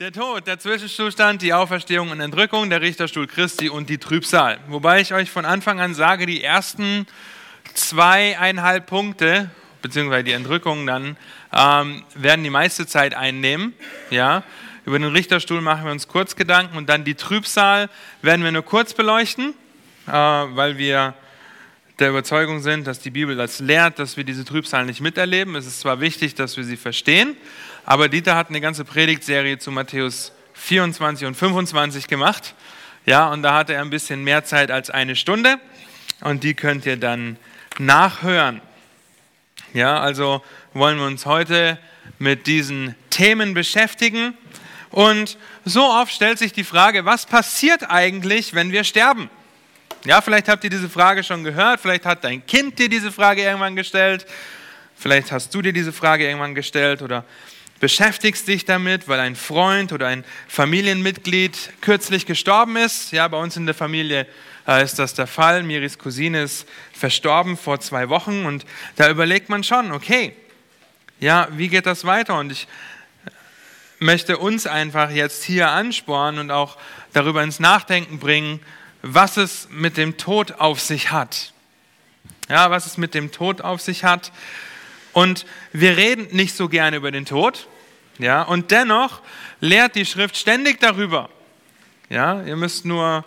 Der Tod, der Zwischenzustand, die Auferstehung und Entrückung, der Richterstuhl Christi und die Trübsal. Wobei ich euch von Anfang an sage, die ersten zweieinhalb Punkte, beziehungsweise die Entrückung dann, ähm, werden die meiste Zeit einnehmen. Ja? Über den Richterstuhl machen wir uns kurz Gedanken und dann die Trübsal werden wir nur kurz beleuchten, äh, weil wir der Überzeugung sind, dass die Bibel das lehrt, dass wir diese Trübsal nicht miterleben. Es ist zwar wichtig, dass wir sie verstehen, aber Dieter hat eine ganze Predigtserie zu Matthäus 24 und 25 gemacht. Ja, und da hatte er ein bisschen mehr Zeit als eine Stunde. Und die könnt ihr dann nachhören. Ja, also wollen wir uns heute mit diesen Themen beschäftigen. Und so oft stellt sich die Frage, was passiert eigentlich, wenn wir sterben? Ja, vielleicht habt ihr diese Frage schon gehört, vielleicht hat dein Kind dir diese Frage irgendwann gestellt, vielleicht hast du dir diese Frage irgendwann gestellt oder beschäftigst dich damit, weil ein Freund oder ein Familienmitglied kürzlich gestorben ist. Ja, bei uns in der Familie äh, ist das der Fall. Miris Cousine ist verstorben vor zwei Wochen und da überlegt man schon, okay, ja, wie geht das weiter? Und ich möchte uns einfach jetzt hier anspornen und auch darüber ins Nachdenken bringen, was es mit dem Tod auf sich hat. Ja, was es mit dem Tod auf sich hat. Und wir reden nicht so gerne über den Tod, ja, und dennoch lehrt die Schrift ständig darüber. Ja, ihr müsst nur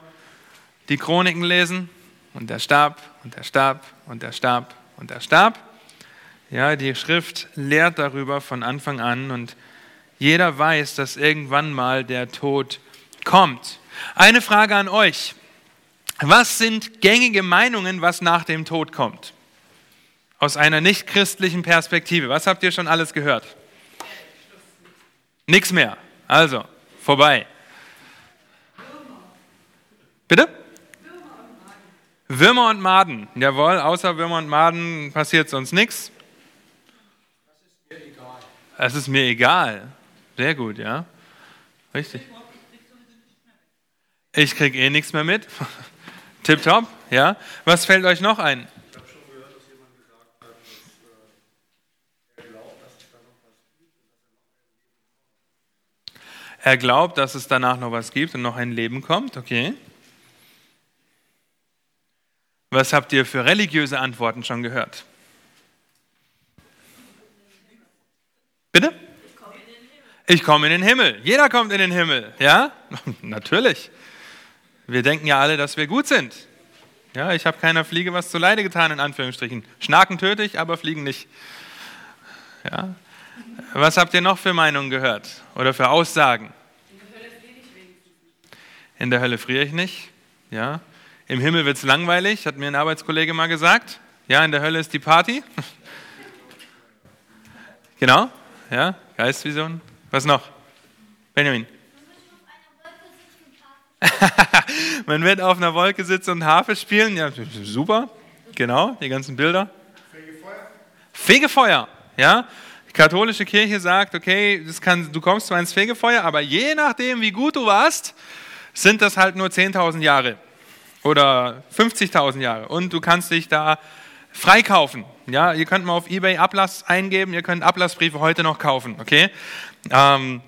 die Chroniken lesen und der starb und der starb und der starb und der starb. Ja, die Schrift lehrt darüber von Anfang an und jeder weiß, dass irgendwann mal der Tod kommt. Eine Frage an euch. Was sind gängige Meinungen, was nach dem Tod kommt? Aus einer nichtchristlichen Perspektive. Was habt ihr schon alles gehört? Nichts mehr. Also, vorbei. Bitte? Würmer und Maden. Jawohl, außer Würmer und Maden passiert sonst nichts. Das ist mir egal. Es ist mir egal. Sehr gut, ja. Richtig. Ich kriege eh nichts mehr mit. Tipptopp, ja. Was fällt euch noch ein? Er glaubt, dass es danach noch was gibt und noch ein Leben kommt. Okay. Was habt ihr für religiöse Antworten schon gehört? Bitte? Ich komme in den Himmel. Jeder kommt in den Himmel. Ja? Natürlich. Wir denken ja alle, dass wir gut sind. Ja, ich habe keiner Fliege was zu Leide getan, in Anführungsstrichen. Schnaken töte ich, aber fliegen nicht. Ja? Was habt ihr noch für Meinungen gehört oder für Aussagen? In der Hölle friere ich nicht. Ja. Im Himmel wird es langweilig, hat mir ein Arbeitskollege mal gesagt. Ja, in der Hölle ist die Party. genau. Ja, Geistvision. Was noch? Benjamin. Man wird auf einer Wolke sitzen und Harfe spielen. Ja, super. Genau, die ganzen Bilder. Fegefeuer. Fegefeuer, ja. Die katholische Kirche sagt, okay, kann, du kommst zwar ins Fegefeuer, aber je nachdem, wie gut du warst, sind das halt nur 10.000 Jahre oder 50.000 Jahre. Und du kannst dich da freikaufen. Ja, ihr könnt mal auf eBay Ablass eingeben, ihr könnt Ablassbriefe heute noch kaufen, okay? Ähm,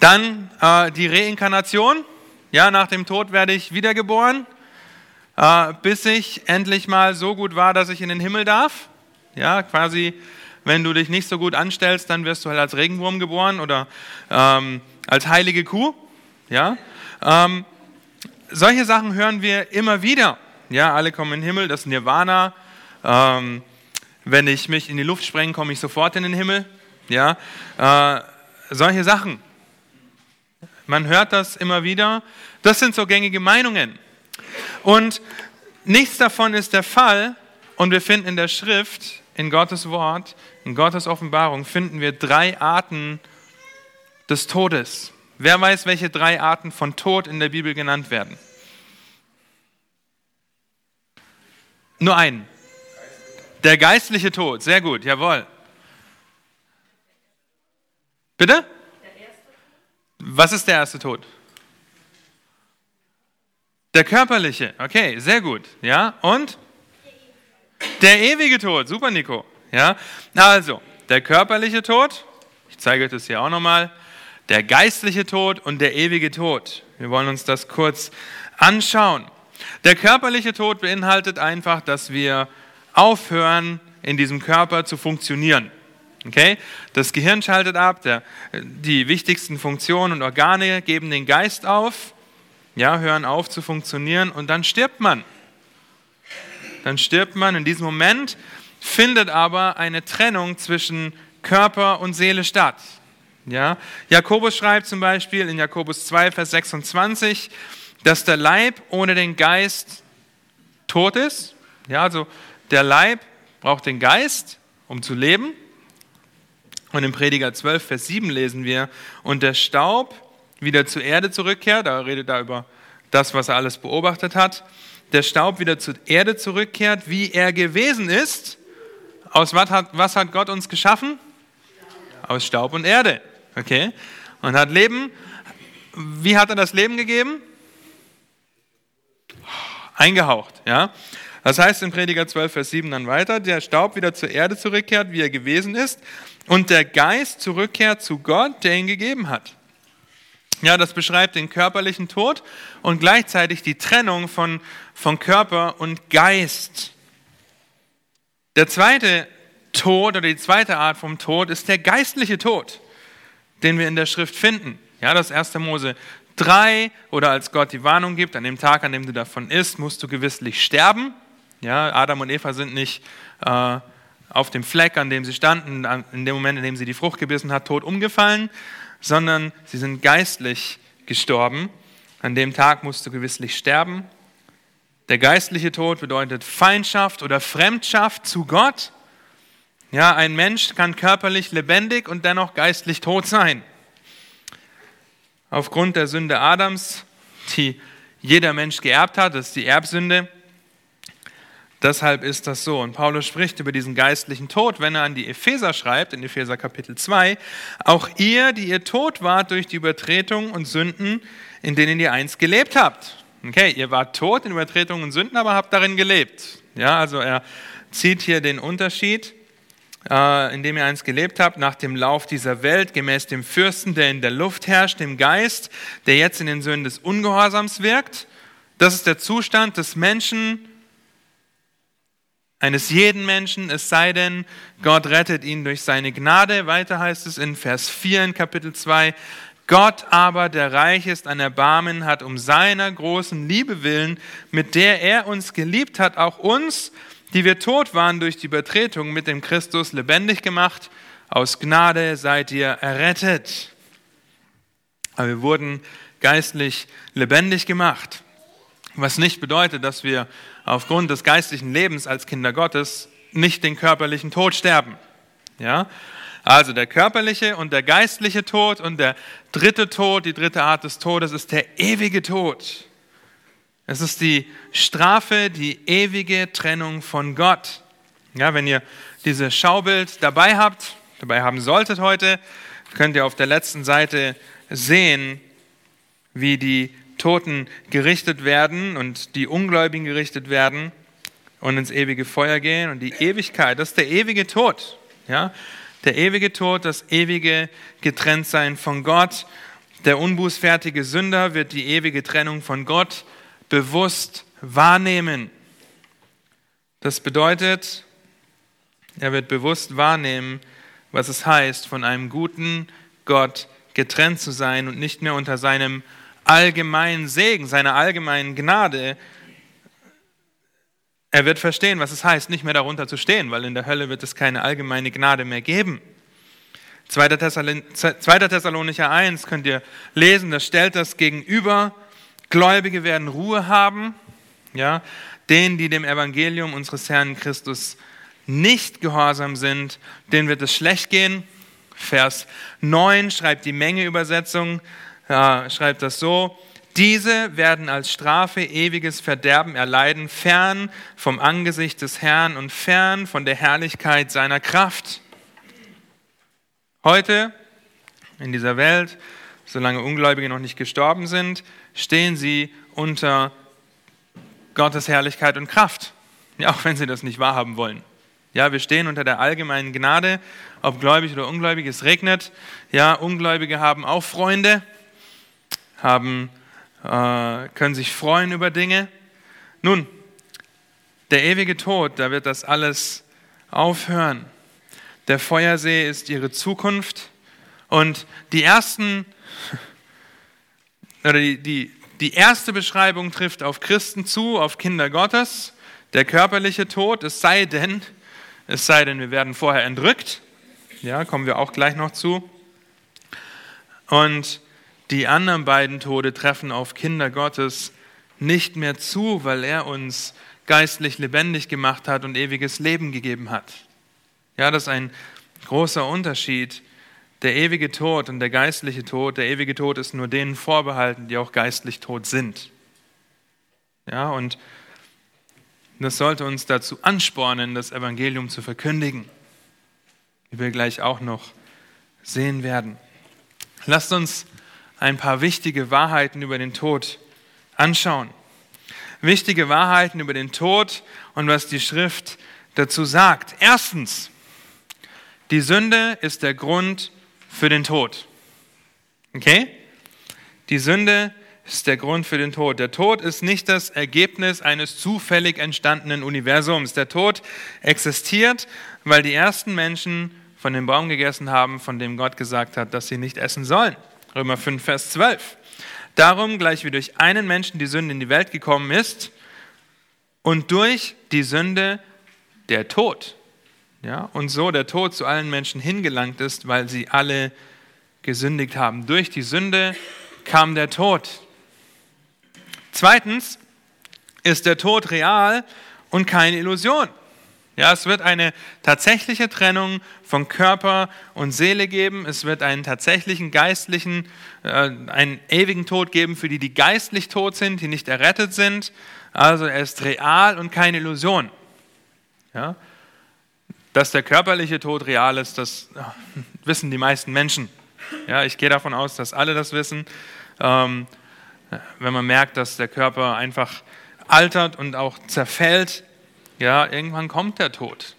dann äh, die Reinkarnation. Ja, nach dem Tod werde ich wiedergeboren, äh, bis ich endlich mal so gut war, dass ich in den Himmel darf. Ja, quasi wenn du dich nicht so gut anstellst, dann wirst du halt als Regenwurm geboren oder ähm, als heilige Kuh. Ja? Ähm, solche Sachen hören wir immer wieder. Ja, alle kommen in den Himmel, das Nirvana. Ähm, wenn ich mich in die Luft sprenge, komme ich sofort in den Himmel. Ja, äh, solche Sachen. Man hört das immer wieder. Das sind so gängige Meinungen. Und nichts davon ist der Fall. Und wir finden in der Schrift, in Gottes Wort, in Gottes Offenbarung finden wir drei Arten des Todes. Wer weiß, welche drei Arten von Tod in der Bibel genannt werden? Nur einen. Der geistliche Tod. Sehr gut, jawohl. Bitte? Was ist der erste Tod? Der körperliche. Okay, sehr gut. Ja, und? Der ewige Tod. Super, Nico. Ja, also, der körperliche Tod, ich zeige euch das hier auch nochmal. der geistliche Tod und der ewige Tod. Wir wollen uns das kurz anschauen. Der körperliche Tod beinhaltet einfach, dass wir aufhören, in diesem Körper zu funktionieren. Okay? Das Gehirn schaltet ab, der, die wichtigsten Funktionen und Organe geben den Geist auf, ja, hören auf zu funktionieren und dann stirbt man. Dann stirbt man. In diesem Moment findet aber eine Trennung zwischen Körper und Seele statt. Ja? Jakobus schreibt zum Beispiel in Jakobus 2, Vers 26, dass der Leib ohne den Geist tot ist. Ja, also der Leib braucht den Geist, um zu leben. Und im Prediger 12, Vers 7 lesen wir, und der Staub wieder zur Erde zurückkehrt, da redet er über das, was er alles beobachtet hat, der Staub wieder zur Erde zurückkehrt, wie er gewesen ist. Aus was hat, was hat Gott uns geschaffen? Aus Staub und Erde. Okay? Und hat Leben. Wie hat er das Leben gegeben? Eingehaucht, ja? Das heißt in Prediger 12, Vers 7 dann weiter, der Staub wieder zur Erde zurückkehrt, wie er gewesen ist, und der Geist zurückkehrt zu Gott, der ihn gegeben hat. Ja, das beschreibt den körperlichen Tod und gleichzeitig die Trennung von, von Körper und Geist. Der zweite Tod oder die zweite Art vom Tod ist der geistliche Tod, den wir in der Schrift finden. Ja, das 1. Mose 3 oder als Gott die Warnung gibt, an dem Tag, an dem du davon isst, musst du gewisslich sterben. Ja, Adam und Eva sind nicht äh, auf dem Fleck, an dem sie standen, in dem Moment, in dem sie die Frucht gebissen hat, tot umgefallen, sondern sie sind geistlich gestorben. An dem Tag musst du gewisslich sterben. Der geistliche Tod bedeutet Feindschaft oder Fremdschaft zu Gott. Ja, ein Mensch kann körperlich lebendig und dennoch geistlich tot sein. Aufgrund der Sünde Adams, die jeder Mensch geerbt hat, das ist die Erbsünde, Deshalb ist das so. Und Paulus spricht über diesen geistlichen Tod, wenn er an die Epheser schreibt, in Epheser Kapitel 2, auch ihr, die ihr tot wart durch die Übertretungen und Sünden, in denen ihr einst gelebt habt. Okay, ihr wart tot in Übertretungen und Sünden, aber habt darin gelebt. Ja, also er zieht hier den Unterschied, äh, in dem ihr einst gelebt habt, nach dem Lauf dieser Welt, gemäß dem Fürsten, der in der Luft herrscht, dem Geist, der jetzt in den Söhnen des Ungehorsams wirkt. Das ist der Zustand des Menschen, eines jeden Menschen, es sei denn, Gott rettet ihn durch seine Gnade. Weiter heißt es in Vers 4 in Kapitel 2, Gott aber, der reich ist an Erbarmen, hat um seiner großen Liebe willen, mit der er uns geliebt hat, auch uns, die wir tot waren durch die Übertretung, mit dem Christus lebendig gemacht. Aus Gnade seid ihr errettet. Aber wir wurden geistlich lebendig gemacht. Was nicht bedeutet, dass wir aufgrund des geistlichen Lebens als Kinder Gottes nicht den körperlichen Tod sterben. Ja? Also der körperliche und der geistliche Tod und der dritte Tod, die dritte Art des Todes ist der ewige Tod. Es ist die Strafe, die ewige Trennung von Gott. Ja, wenn ihr dieses Schaubild dabei habt, dabei haben solltet heute, könnt ihr auf der letzten Seite sehen, wie die Toten gerichtet werden und die Ungläubigen gerichtet werden und ins ewige Feuer gehen und die Ewigkeit, das ist der ewige Tod. Ja? Der ewige Tod, das ewige Getrenntsein von Gott. Der unbußfertige Sünder wird die ewige Trennung von Gott bewusst wahrnehmen. Das bedeutet, er wird bewusst wahrnehmen, was es heißt, von einem guten Gott getrennt zu sein und nicht mehr unter seinem allgemeinen Segen, seiner allgemeinen Gnade. Er wird verstehen, was es heißt, nicht mehr darunter zu stehen, weil in der Hölle wird es keine allgemeine Gnade mehr geben. 2. Thessalonicher 1 könnt ihr lesen, das stellt das gegenüber. Gläubige werden Ruhe haben, ja, denen, die dem Evangelium unseres Herrn Christus nicht gehorsam sind, denen wird es schlecht gehen. Vers 9 schreibt die Menge-Übersetzung, ja, schreibt das so, diese werden als Strafe ewiges Verderben erleiden, fern vom Angesicht des Herrn und fern von der Herrlichkeit seiner Kraft. Heute in dieser Welt, solange Ungläubige noch nicht gestorben sind, stehen sie unter Gottes Herrlichkeit und Kraft, ja, auch wenn sie das nicht wahrhaben wollen. Ja, wir stehen unter der allgemeinen Gnade, ob gläubig oder ungläubig, es regnet. Ja, Ungläubige haben auch Freunde, haben, äh, können sich freuen über Dinge. Nun, der ewige Tod, da wird das alles aufhören. Der Feuersee ist ihre Zukunft. Und die ersten, oder die, die, die erste Beschreibung trifft auf Christen zu, auf Kinder Gottes. Der körperliche Tod, es sei denn, es sei denn, wir werden vorher entrückt. Ja, kommen wir auch gleich noch zu. Und die anderen beiden Tode treffen auf Kinder Gottes nicht mehr zu, weil er uns geistlich lebendig gemacht hat und ewiges Leben gegeben hat. Ja, das ist ein großer Unterschied. Der ewige Tod und der geistliche Tod, der ewige Tod ist nur denen vorbehalten, die auch geistlich tot sind. Ja, und das sollte uns dazu anspornen, das Evangelium zu verkündigen, wie wir gleich auch noch sehen werden. Lasst uns ein paar wichtige Wahrheiten über den Tod anschauen wichtige Wahrheiten über den Tod und was die Schrift dazu sagt. Erstens, die Sünde ist der Grund für den Tod. Okay? Die Sünde ist der Grund für den Tod. Der Tod ist nicht das Ergebnis eines zufällig entstandenen Universums. Der Tod existiert, weil die ersten Menschen von dem Baum gegessen haben, von dem Gott gesagt hat, dass sie nicht essen sollen. Römer 5, Vers 12. Darum, gleich wie durch einen Menschen die Sünde in die Welt gekommen ist und durch die Sünde der Tod. Ja, und so der Tod zu allen Menschen hingelangt ist, weil sie alle gesündigt haben. Durch die Sünde kam der Tod. Zweitens ist der Tod real und keine Illusion. Ja, es wird eine tatsächliche Trennung von Körper und Seele geben. Es wird einen tatsächlichen geistlichen, äh, einen ewigen Tod geben für die, die geistlich tot sind, die nicht errettet sind. Also er ist real und keine Illusion. Ja? Dass der körperliche Tod real ist, das wissen die meisten Menschen. Ja, ich gehe davon aus, dass alle das wissen. Ähm, wenn man merkt, dass der Körper einfach altert und auch zerfällt, ja, irgendwann kommt der Tod.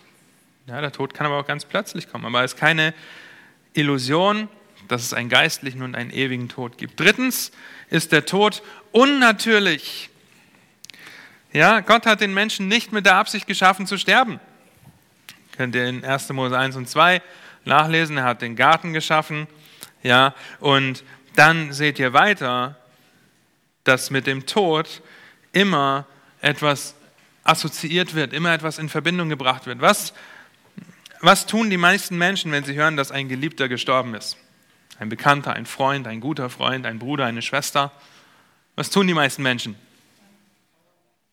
Ja, der Tod kann aber auch ganz plötzlich kommen. Aber es ist keine Illusion, dass es einen geistlichen und einen ewigen Tod gibt. Drittens ist der Tod unnatürlich. Ja, Gott hat den Menschen nicht mit der Absicht geschaffen zu sterben. Könnt ihr in 1. Mose 1 und 2 nachlesen. Er hat den Garten geschaffen. Ja, und dann seht ihr weiter, dass mit dem Tod immer etwas assoziiert wird, immer etwas in Verbindung gebracht wird. Was, was tun die meisten Menschen, wenn sie hören, dass ein Geliebter gestorben ist? Ein Bekannter, ein Freund, ein guter Freund, ein Bruder, eine Schwester. Was tun die meisten Menschen?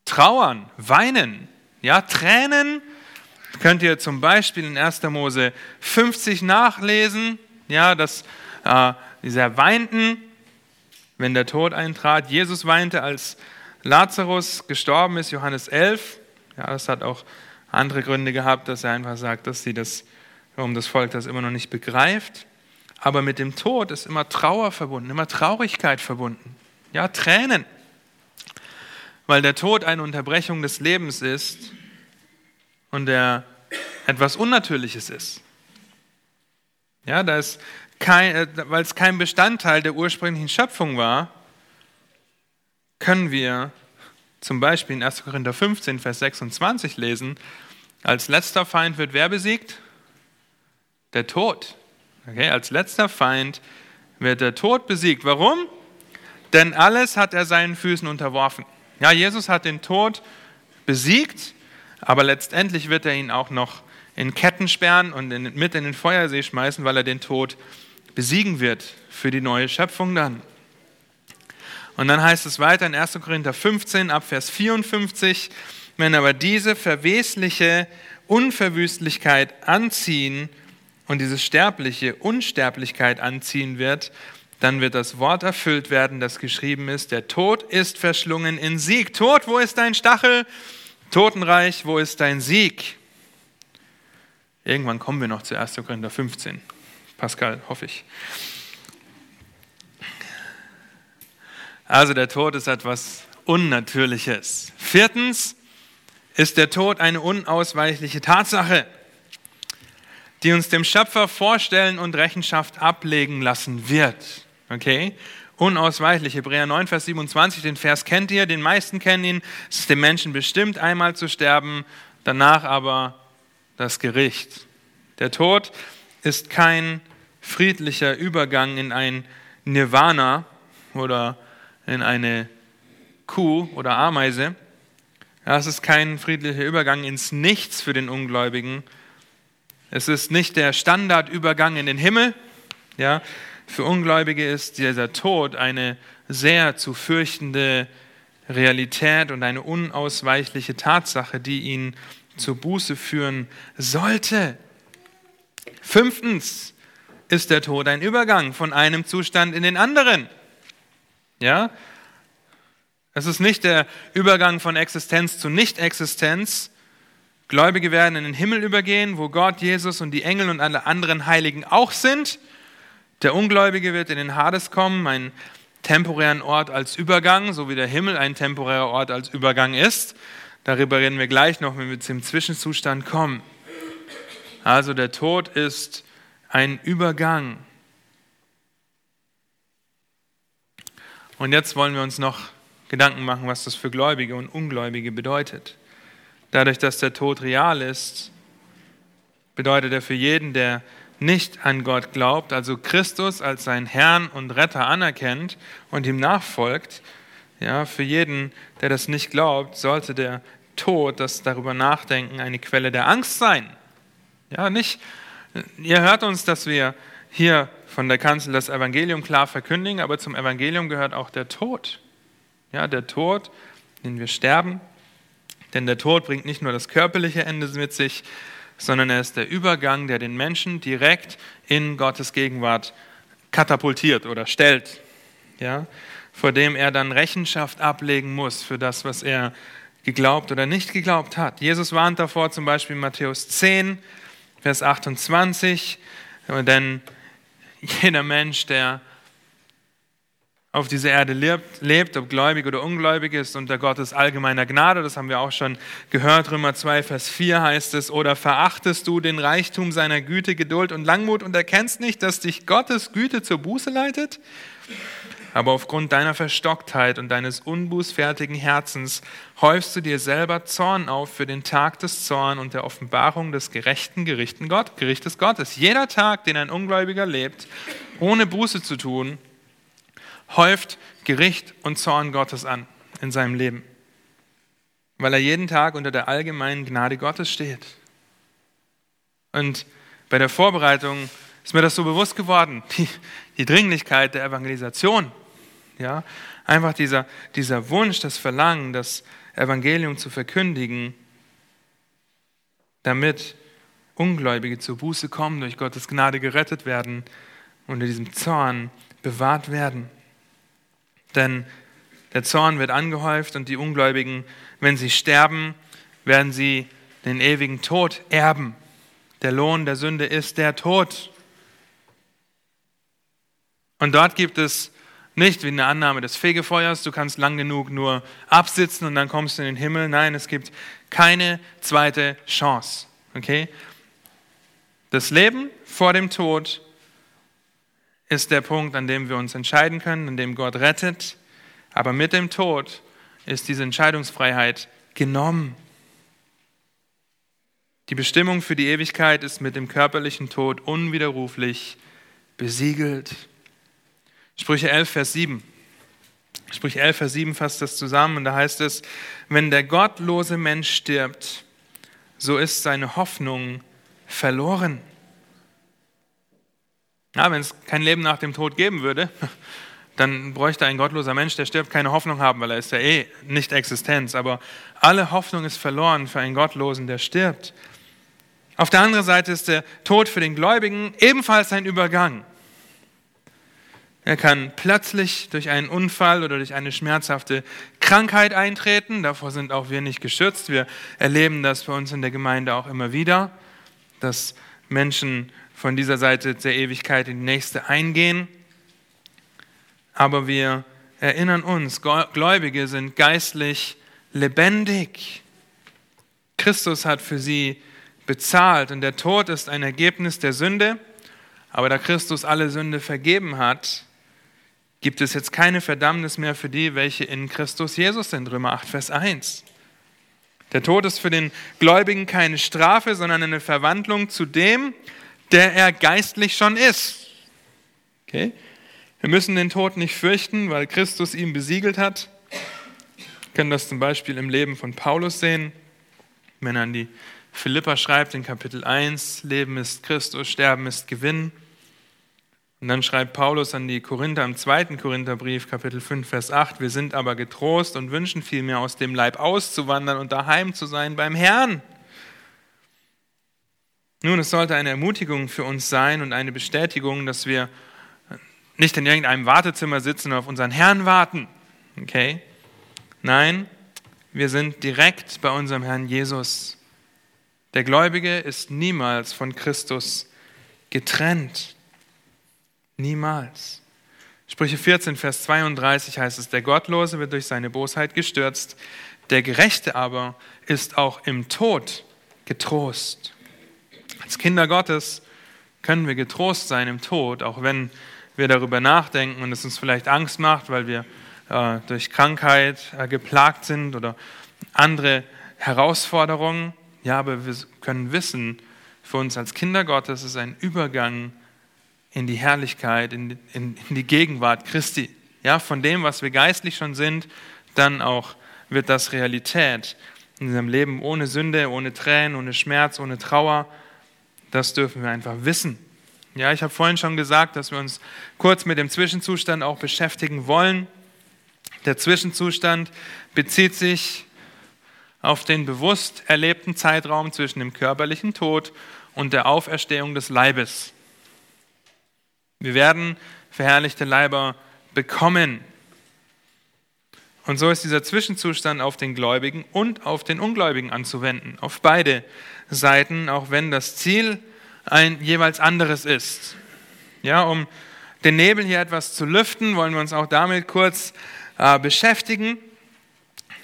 Trauern, weinen, ja, Tränen. Könnt ihr zum Beispiel in 1. Mose 50 nachlesen, ja, dass äh, dieser weinten, wenn der Tod eintrat. Jesus weinte, als Lazarus gestorben ist, Johannes 11, ja, das hat auch andere Gründe gehabt, dass er einfach sagt, dass sie das, warum das Volk das immer noch nicht begreift. Aber mit dem Tod ist immer Trauer verbunden, immer Traurigkeit verbunden. Ja, Tränen. Weil der Tod eine Unterbrechung des Lebens ist und der etwas Unnatürliches ist. Ja, da ist kein, äh, weil es kein Bestandteil der ursprünglichen Schöpfung war, können wir zum Beispiel in 1. Korinther 15, Vers 26 lesen, als letzter Feind wird wer besiegt? Der Tod. Okay, als letzter Feind wird der Tod besiegt. Warum? Denn alles hat er seinen Füßen unterworfen. Ja, Jesus hat den Tod besiegt, aber letztendlich wird er ihn auch noch in Ketten sperren und in, mit in den Feuersee schmeißen, weil er den Tod besiegen wird für die neue Schöpfung dann. Und dann heißt es weiter in 1. Korinther 15 ab Vers 54, wenn aber diese verwesliche Unverwüstlichkeit anziehen und diese sterbliche Unsterblichkeit anziehen wird, dann wird das Wort erfüllt werden, das geschrieben ist, der Tod ist verschlungen in Sieg. Tod, wo ist dein Stachel? Totenreich, wo ist dein Sieg? Irgendwann kommen wir noch zu 1. Korinther 15. Pascal, hoffe ich. Also der Tod ist etwas Unnatürliches. Viertens, ist der Tod eine unausweichliche Tatsache, die uns dem Schöpfer vorstellen und Rechenschaft ablegen lassen wird. Okay? Unausweichlich. Hebräer 9, Vers 27, den Vers kennt ihr, den meisten kennen ihn. Es ist dem Menschen bestimmt, einmal zu sterben, danach aber das Gericht. Der Tod ist kein friedlicher Übergang in ein Nirvana oder in eine Kuh oder Ameise. Ja, es ist kein friedlicher Übergang ins Nichts für den Ungläubigen. Es ist nicht der Standardübergang in den Himmel. Ja, für Ungläubige ist dieser Tod eine sehr zu fürchtende Realität und eine unausweichliche Tatsache, die ihn zur Buße führen sollte. Fünftens ist der Tod ein Übergang von einem Zustand in den anderen. Ja? Es ist nicht der Übergang von Existenz zu Nicht-Existenz. Gläubige werden in den Himmel übergehen, wo Gott, Jesus und die Engel und alle anderen Heiligen auch sind. Der Ungläubige wird in den Hades kommen, einen temporären Ort als Übergang, so wie der Himmel ein temporärer Ort als Übergang ist. Darüber reden wir gleich noch, wenn wir zum Zwischenzustand kommen. Also der Tod ist ein Übergang. Und jetzt wollen wir uns noch Gedanken machen, was das für Gläubige und Ungläubige bedeutet. Dadurch, dass der Tod real ist, bedeutet er für jeden, der nicht an Gott glaubt, also Christus als seinen Herrn und Retter anerkennt und ihm nachfolgt, ja, für jeden, der das nicht glaubt, sollte der Tod, das darüber nachdenken, eine Quelle der Angst sein. Ja, nicht, ihr hört uns, dass wir hier von der Kanzel das Evangelium klar verkündigen, aber zum Evangelium gehört auch der Tod. Ja, der Tod, den wir sterben. Denn der Tod bringt nicht nur das körperliche Ende mit sich, sondern er ist der Übergang, der den Menschen direkt in Gottes Gegenwart katapultiert oder stellt, ja, vor dem er dann Rechenschaft ablegen muss für das, was er geglaubt oder nicht geglaubt hat. Jesus warnt davor zum Beispiel in Matthäus 10, Vers 28, denn jeder Mensch, der auf dieser Erde lebt, lebt, ob gläubig oder ungläubig ist, unter Gottes allgemeiner Gnade. Das haben wir auch schon gehört. Römer 2, Vers 4 heißt es, oder verachtest du den Reichtum seiner Güte, Geduld und Langmut und erkennst nicht, dass dich Gottes Güte zur Buße leitet? Aber aufgrund deiner Verstocktheit und deines unbußfertigen Herzens häufst du dir selber Zorn auf für den Tag des Zorn und der Offenbarung des gerechten Gerichten Gott, Gerichtes Gottes. Jeder Tag, den ein Ungläubiger lebt, ohne Buße zu tun, häuft Gericht und Zorn Gottes an in seinem Leben, weil er jeden Tag unter der allgemeinen Gnade Gottes steht. Und bei der Vorbereitung ist mir das so bewusst geworden, die, die Dringlichkeit der Evangelisation. Ja? Einfach dieser, dieser Wunsch, das Verlangen, das Evangelium zu verkündigen, damit Ungläubige zur Buße kommen, durch Gottes Gnade gerettet werden und in diesem Zorn bewahrt werden. Denn der Zorn wird angehäuft und die Ungläubigen, wenn sie sterben, werden sie den ewigen Tod erben. Der Lohn der Sünde ist der Tod. Und dort gibt es nicht wie eine Annahme des Fegefeuers, du kannst lang genug nur absitzen und dann kommst du in den Himmel. Nein, es gibt keine zweite Chance. Okay? Das Leben vor dem Tod ist der Punkt, an dem wir uns entscheiden können, an dem Gott rettet. Aber mit dem Tod ist diese Entscheidungsfreiheit genommen. Die Bestimmung für die Ewigkeit ist mit dem körperlichen Tod unwiderruflich besiegelt. Sprüche 11, Vers 7. Sprüche 11, Vers 7 fasst das zusammen und da heißt es, wenn der gottlose Mensch stirbt, so ist seine Hoffnung verloren. Ja, wenn es kein Leben nach dem Tod geben würde, dann bräuchte ein gottloser Mensch, der stirbt, keine Hoffnung haben, weil er ist ja eh nicht Existenz. Aber alle Hoffnung ist verloren für einen Gottlosen, der stirbt. Auf der anderen Seite ist der Tod für den Gläubigen ebenfalls ein Übergang. Er kann plötzlich durch einen Unfall oder durch eine schmerzhafte Krankheit eintreten. Davor sind auch wir nicht geschützt. Wir erleben das bei uns in der Gemeinde auch immer wieder, dass Menschen von dieser Seite der Ewigkeit in die nächste eingehen. Aber wir erinnern uns, Gläubige sind geistlich lebendig. Christus hat für sie bezahlt und der Tod ist ein Ergebnis der Sünde. Aber da Christus alle Sünde vergeben hat, gibt es jetzt keine Verdammnis mehr für die, welche in Christus Jesus sind. Römer 8, Vers 1. Der Tod ist für den Gläubigen keine Strafe, sondern eine Verwandlung zu dem, der er geistlich schon ist. Okay? Wir müssen den Tod nicht fürchten, weil Christus ihn besiegelt hat. Wir können das zum Beispiel im Leben von Paulus sehen, wenn er an die Philippa schreibt in Kapitel 1, Leben ist Christus, Sterben ist Gewinn. Und dann schreibt Paulus an die Korinther im zweiten Korintherbrief, Kapitel 5, Vers 8, wir sind aber getrost und wünschen vielmehr aus dem Leib auszuwandern und daheim zu sein beim Herrn. Nun, es sollte eine Ermutigung für uns sein und eine Bestätigung, dass wir nicht in irgendeinem Wartezimmer sitzen und auf unseren Herrn warten. Okay? Nein, wir sind direkt bei unserem Herrn Jesus. Der Gläubige ist niemals von Christus getrennt. Niemals. Sprüche 14, Vers 32 heißt es, der Gottlose wird durch seine Bosheit gestürzt, der Gerechte aber ist auch im Tod getrost. Als Kinder Gottes können wir getrost sein im Tod, auch wenn wir darüber nachdenken und es uns vielleicht Angst macht, weil wir äh, durch Krankheit äh, geplagt sind oder andere Herausforderungen. Ja, aber wir können wissen, für uns als Kinder Gottes ist ein Übergang in die Herrlichkeit, in, in, in die Gegenwart Christi. Ja, von dem, was wir geistlich schon sind, dann auch wird das Realität in unserem Leben ohne Sünde, ohne Tränen, ohne Schmerz, ohne Trauer. Das dürfen wir einfach wissen. Ja, ich habe vorhin schon gesagt, dass wir uns kurz mit dem Zwischenzustand auch beschäftigen wollen. Der Zwischenzustand bezieht sich auf den bewusst erlebten Zeitraum zwischen dem körperlichen Tod und der Auferstehung des Leibes. Wir werden verherrlichte Leiber bekommen. Und so ist dieser Zwischenzustand auf den Gläubigen und auf den Ungläubigen anzuwenden, auf beide Seiten, auch wenn das Ziel ein jeweils anderes ist. Ja, um den Nebel hier etwas zu lüften, wollen wir uns auch damit kurz äh, beschäftigen,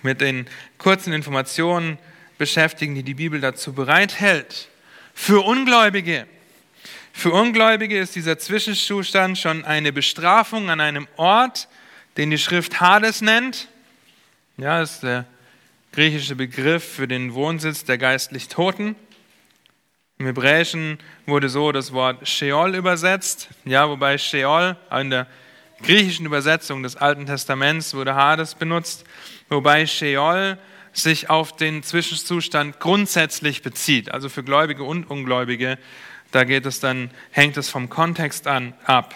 mit den kurzen Informationen beschäftigen, die die Bibel dazu bereithält. Für Ungläubige für Ungläubige ist dieser Zwischenzustand schon eine Bestrafung an einem Ort, den die Schrift Hades nennt. Ja, das ist der griechische Begriff für den Wohnsitz der geistlich Toten. Im Hebräischen wurde so das Wort Sheol übersetzt, ja, wobei Sheol in der griechischen Übersetzung des Alten Testaments wurde Hades benutzt, wobei Sheol sich auf den Zwischenzustand grundsätzlich bezieht, also für Gläubige und Ungläubige da geht es dann, hängt es vom Kontext an ab,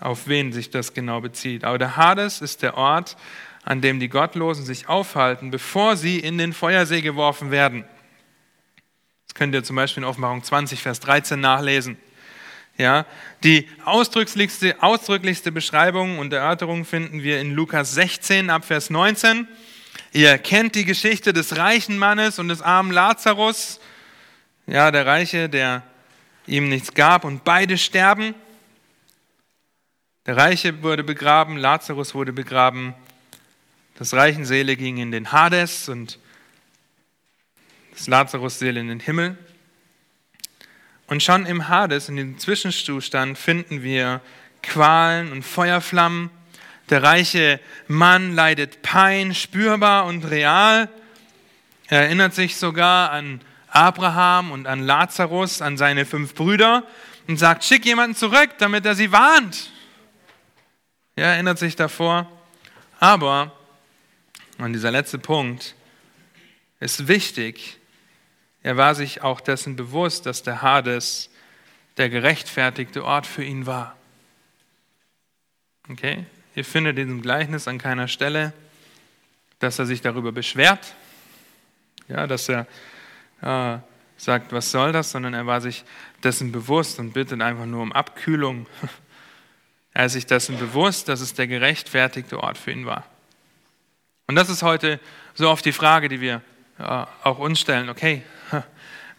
auf wen sich das genau bezieht. Aber der Hades ist der Ort, an dem die Gottlosen sich aufhalten, bevor sie in den Feuersee geworfen werden. Das könnt ihr zum Beispiel in Offenbarung 20, Vers 13 nachlesen. Ja, die ausdrücklichste, ausdrücklichste Beschreibung und Erörterung finden wir in Lukas 16 ab Vers 19. Ihr kennt die Geschichte des reichen Mannes und des armen Lazarus. Ja, der Reiche, der ihm nichts gab und beide sterben. Der Reiche wurde begraben, Lazarus wurde begraben, das Reichenseele ging in den Hades und das Lazarus-Seele in den Himmel. Und schon im Hades, in dem Zwischenzustand, finden wir Qualen und Feuerflammen. Der reiche Mann leidet Pein, spürbar und real. Er erinnert sich sogar an Abraham und an Lazarus, an seine fünf Brüder und sagt, schick jemanden zurück, damit er sie warnt. Er erinnert sich davor. Aber, und dieser letzte Punkt ist wichtig, er war sich auch dessen bewusst, dass der Hades der gerechtfertigte Ort für ihn war. Okay? Ihr findet in diesem Gleichnis an keiner Stelle, dass er sich darüber beschwert, ja, dass er äh, sagt, was soll das, sondern er war sich dessen bewusst und bittet einfach nur um Abkühlung. Er ist sich dessen bewusst, dass es der gerechtfertigte Ort für ihn war. Und das ist heute so oft die Frage, die wir äh, auch uns stellen. Okay,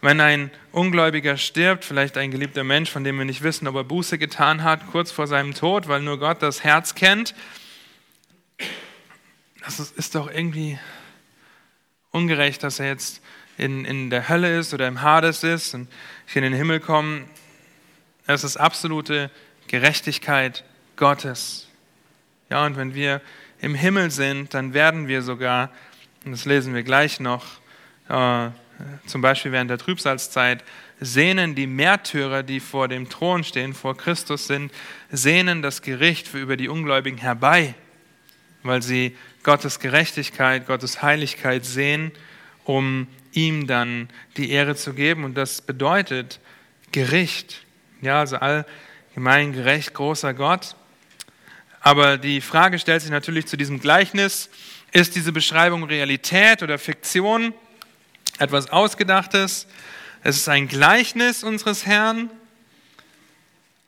wenn ein Ungläubiger stirbt, vielleicht ein geliebter Mensch, von dem wir nicht wissen, ob er Buße getan hat, kurz vor seinem Tod, weil nur Gott das Herz kennt, das ist doch irgendwie ungerecht, dass er jetzt in, in der Hölle ist oder im Hades ist und hier in den Himmel kommen. Das ist absolute Gerechtigkeit Gottes. Ja, und wenn wir im Himmel sind, dann werden wir sogar, und das lesen wir gleich noch, äh, zum Beispiel während der Trübsalzeit, sehnen die Märtyrer, die vor dem Thron stehen, vor Christus sind, sehnen das Gericht für über die Ungläubigen herbei, weil sie Gottes Gerechtigkeit, Gottes Heiligkeit sehen, um ihm dann die Ehre zu geben. Und das bedeutet Gericht. Ja, also allgemein gerecht, großer Gott. Aber die Frage stellt sich natürlich zu diesem Gleichnis, ist diese Beschreibung Realität oder Fiktion? Etwas Ausgedachtes? Es ist ein Gleichnis unseres Herrn,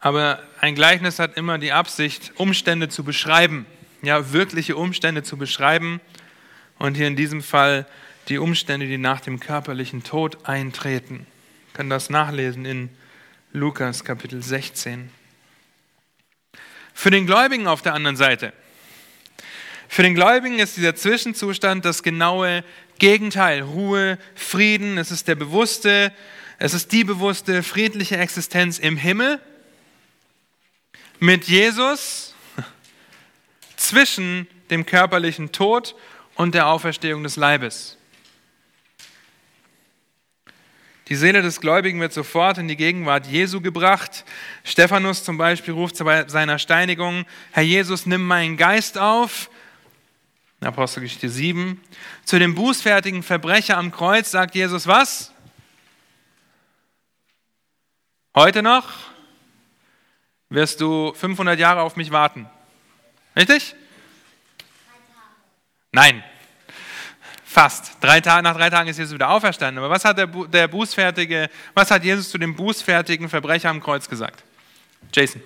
aber ein Gleichnis hat immer die Absicht, Umstände zu beschreiben, ja, wirkliche Umstände zu beschreiben. Und hier in diesem Fall die Umstände, die nach dem körperlichen Tod eintreten. Wir können das nachlesen in Lukas Kapitel 16. Für den Gläubigen auf der anderen Seite. Für den Gläubigen ist dieser Zwischenzustand das genaue Gegenteil. Ruhe, Frieden, es ist der bewusste, es ist die bewusste, friedliche Existenz im Himmel mit Jesus zwischen dem körperlichen Tod und der Auferstehung des Leibes. Die Seele des Gläubigen wird sofort in die Gegenwart Jesu gebracht. Stephanus zum Beispiel ruft bei seiner Steinigung, Herr Jesus, nimm meinen Geist auf. Apostelgeschichte 7. Zu dem bußfertigen Verbrecher am Kreuz sagt Jesus was? Heute noch wirst du 500 Jahre auf mich warten. Richtig? Nein, Fast. Drei Tage, nach drei Tagen ist Jesus wieder auferstanden. Aber was hat der, der Bußfertige, was hat Jesus zu dem bußfertigen Verbrecher am Kreuz gesagt? Jason.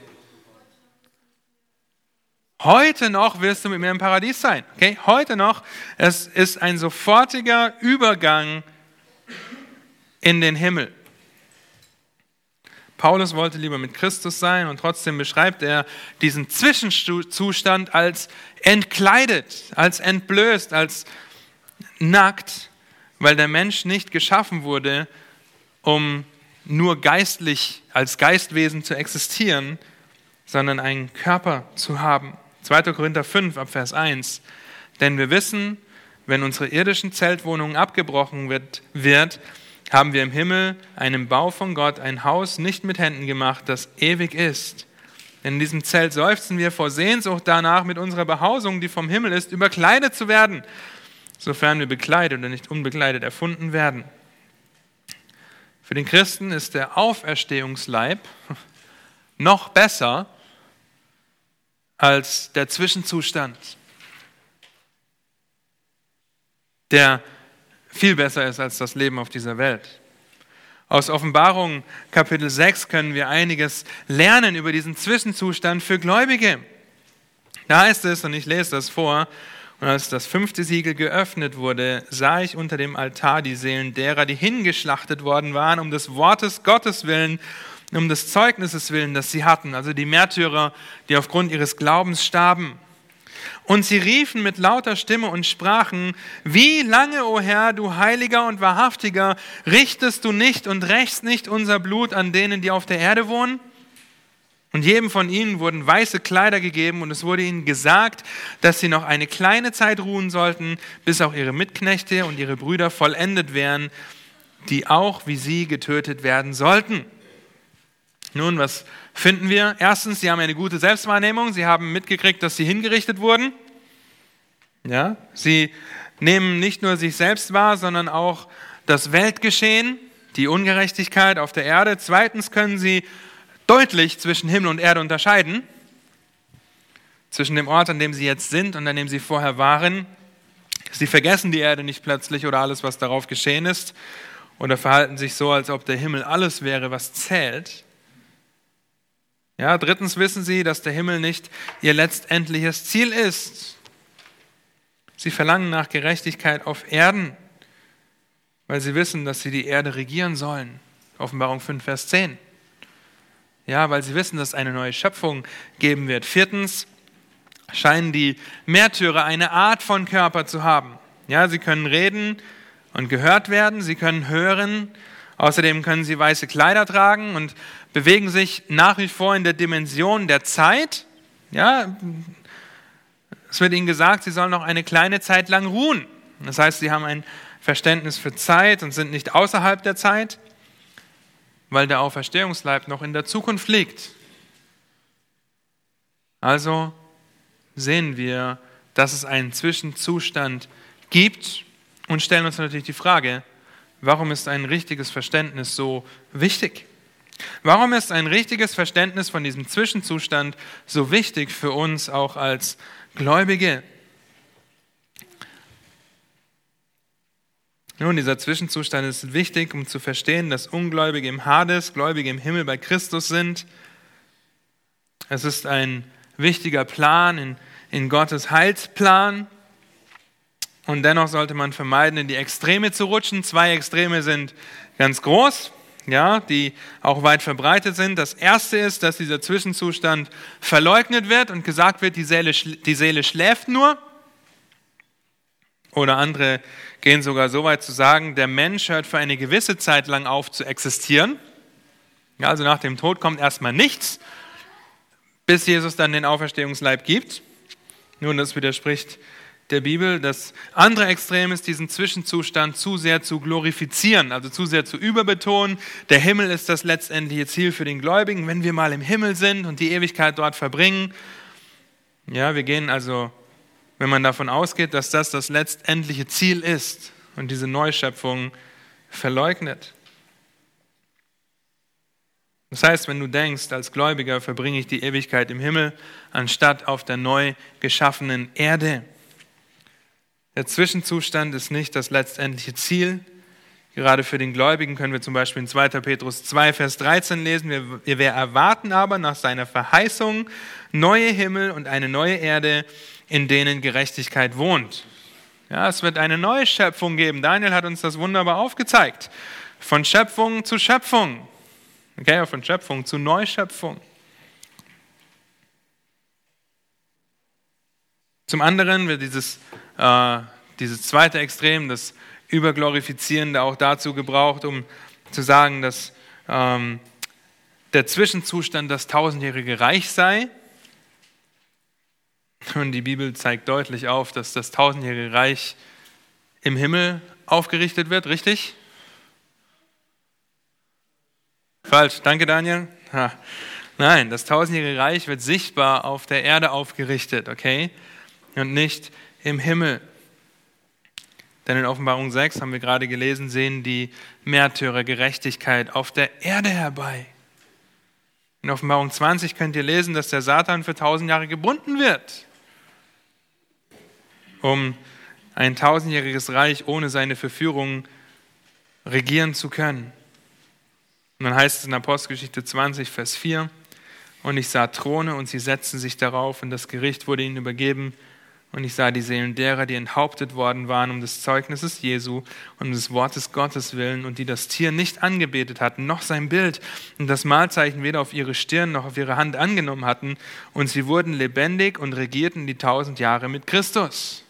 Heute noch wirst du mit mir im Paradies sein. Okay? Heute noch. Es ist ein sofortiger Übergang in den Himmel. Paulus wollte lieber mit Christus sein und trotzdem beschreibt er diesen Zwischenzustand als entkleidet, als entblößt, als nackt, weil der Mensch nicht geschaffen wurde, um nur geistlich als Geistwesen zu existieren, sondern einen Körper zu haben. 2. Korinther 5 ab Vers 1. Denn wir wissen, wenn unsere irdischen Zeltwohnungen abgebrochen wird, wird, haben wir im Himmel einen Bau von Gott, ein Haus nicht mit Händen gemacht, das ewig ist. Denn in diesem Zelt seufzen wir vor Sehnsucht danach, mit unserer Behausung, die vom Himmel ist, überkleidet zu werden sofern wir bekleidet oder nicht unbekleidet erfunden werden. Für den Christen ist der Auferstehungsleib noch besser als der Zwischenzustand, der viel besser ist als das Leben auf dieser Welt. Aus Offenbarung Kapitel 6 können wir einiges lernen über diesen Zwischenzustand für Gläubige. Da heißt es, und ich lese das vor, und als das fünfte Siegel geöffnet wurde, sah ich unter dem Altar die Seelen derer, die hingeschlachtet worden waren, um des Wortes Gottes willen, um des Zeugnisses willen, das sie hatten. Also die Märtyrer, die aufgrund ihres Glaubens starben. Und sie riefen mit lauter Stimme und sprachen, wie lange, o Herr, du heiliger und wahrhaftiger, richtest du nicht und rächst nicht unser Blut an denen, die auf der Erde wohnen? Und jedem von ihnen wurden weiße Kleider gegeben und es wurde ihnen gesagt, dass sie noch eine kleine Zeit ruhen sollten, bis auch ihre Mitknechte und ihre Brüder vollendet wären, die auch wie sie getötet werden sollten. Nun, was finden wir? Erstens, sie haben eine gute Selbstwahrnehmung, sie haben mitgekriegt, dass sie hingerichtet wurden. Ja, sie nehmen nicht nur sich selbst wahr, sondern auch das Weltgeschehen, die Ungerechtigkeit auf der Erde. Zweitens können sie deutlich zwischen Himmel und Erde unterscheiden, zwischen dem Ort, an dem sie jetzt sind und an dem sie vorher waren. Sie vergessen die Erde nicht plötzlich oder alles, was darauf geschehen ist, oder verhalten sich so, als ob der Himmel alles wäre, was zählt. Ja, drittens wissen sie, dass der Himmel nicht ihr letztendliches Ziel ist. Sie verlangen nach Gerechtigkeit auf Erden, weil sie wissen, dass sie die Erde regieren sollen. Offenbarung 5, Vers 10. Ja, weil sie wissen, dass es eine neue Schöpfung geben wird. Viertens scheinen die Märtyrer eine Art von Körper zu haben. Ja, sie können reden und gehört werden. Sie können hören. Außerdem können sie weiße Kleider tragen und bewegen sich nach wie vor in der Dimension der Zeit. Ja, es wird ihnen gesagt, sie sollen noch eine kleine Zeit lang ruhen. Das heißt, sie haben ein Verständnis für Zeit und sind nicht außerhalb der Zeit, weil der Auferstehungsleib noch in der Zukunft liegt. Also sehen wir, dass es einen Zwischenzustand gibt und stellen uns natürlich die Frage, warum ist ein richtiges Verständnis so wichtig? Warum ist ein richtiges Verständnis von diesem Zwischenzustand so wichtig für uns auch als Gläubige? Nun, dieser Zwischenzustand ist wichtig, um zu verstehen, dass Ungläubige im Hades, Gläubige im Himmel bei Christus sind. Es ist ein wichtiger Plan in, in Gottes Heilsplan. Und dennoch sollte man vermeiden, in die Extreme zu rutschen. Zwei Extreme sind ganz groß, ja, die auch weit verbreitet sind. Das erste ist, dass dieser Zwischenzustand verleugnet wird und gesagt wird, die Seele, die Seele schläft nur. Oder andere gehen sogar so weit zu sagen, der Mensch hört für eine gewisse Zeit lang auf zu existieren. Ja, also nach dem Tod kommt erstmal nichts, bis Jesus dann den Auferstehungsleib gibt. Nun, das widerspricht der Bibel. Das andere Extrem ist, diesen Zwischenzustand zu sehr zu glorifizieren, also zu sehr zu überbetonen. Der Himmel ist das letztendliche Ziel für den Gläubigen, wenn wir mal im Himmel sind und die Ewigkeit dort verbringen. Ja, wir gehen also, wenn man davon ausgeht, dass das das letztendliche Ziel ist und diese Neuschöpfung verleugnet. Das heißt, wenn du denkst, als Gläubiger verbringe ich die Ewigkeit im Himmel, anstatt auf der neu geschaffenen Erde. Der Zwischenzustand ist nicht das letztendliche Ziel. Gerade für den Gläubigen können wir zum Beispiel in 2. Petrus 2, Vers 13 lesen, wir, wir erwarten aber nach seiner Verheißung neue Himmel und eine neue Erde, in denen Gerechtigkeit wohnt. Ja, es wird eine neue Schöpfung geben. Daniel hat uns das wunderbar aufgezeigt. Von Schöpfung zu Schöpfung. Okay, von Schöpfung zu Neuschöpfung. Zum anderen wird dieses, äh, dieses zweite Extrem, das Überglorifizierende, auch dazu gebraucht, um zu sagen, dass ähm, der Zwischenzustand das tausendjährige Reich sei. Und die Bibel zeigt deutlich auf, dass das tausendjährige Reich im Himmel aufgerichtet wird, richtig? Falsch, danke Daniel. Ha. Nein, das tausendjährige Reich wird sichtbar auf der Erde aufgerichtet, okay? Und nicht im Himmel. Denn in Offenbarung 6 haben wir gerade gelesen, sehen die Märtyrer Gerechtigkeit auf der Erde herbei. In Offenbarung 20 könnt ihr lesen, dass der Satan für tausend Jahre gebunden wird, um ein tausendjähriges Reich ohne seine Verführung regieren zu können. Und dann heißt es in Apostelgeschichte 20, Vers 4, und ich sah Throne und sie setzten sich darauf und das Gericht wurde ihnen übergeben. Und ich sah die Seelen derer, die enthauptet worden waren um des Zeugnisses Jesu und um des Wortes Gottes willen und die das Tier nicht angebetet hatten, noch sein Bild und das Mahlzeichen weder auf ihre Stirn noch auf ihre Hand angenommen hatten. Und sie wurden lebendig und regierten die tausend Jahre mit Christus.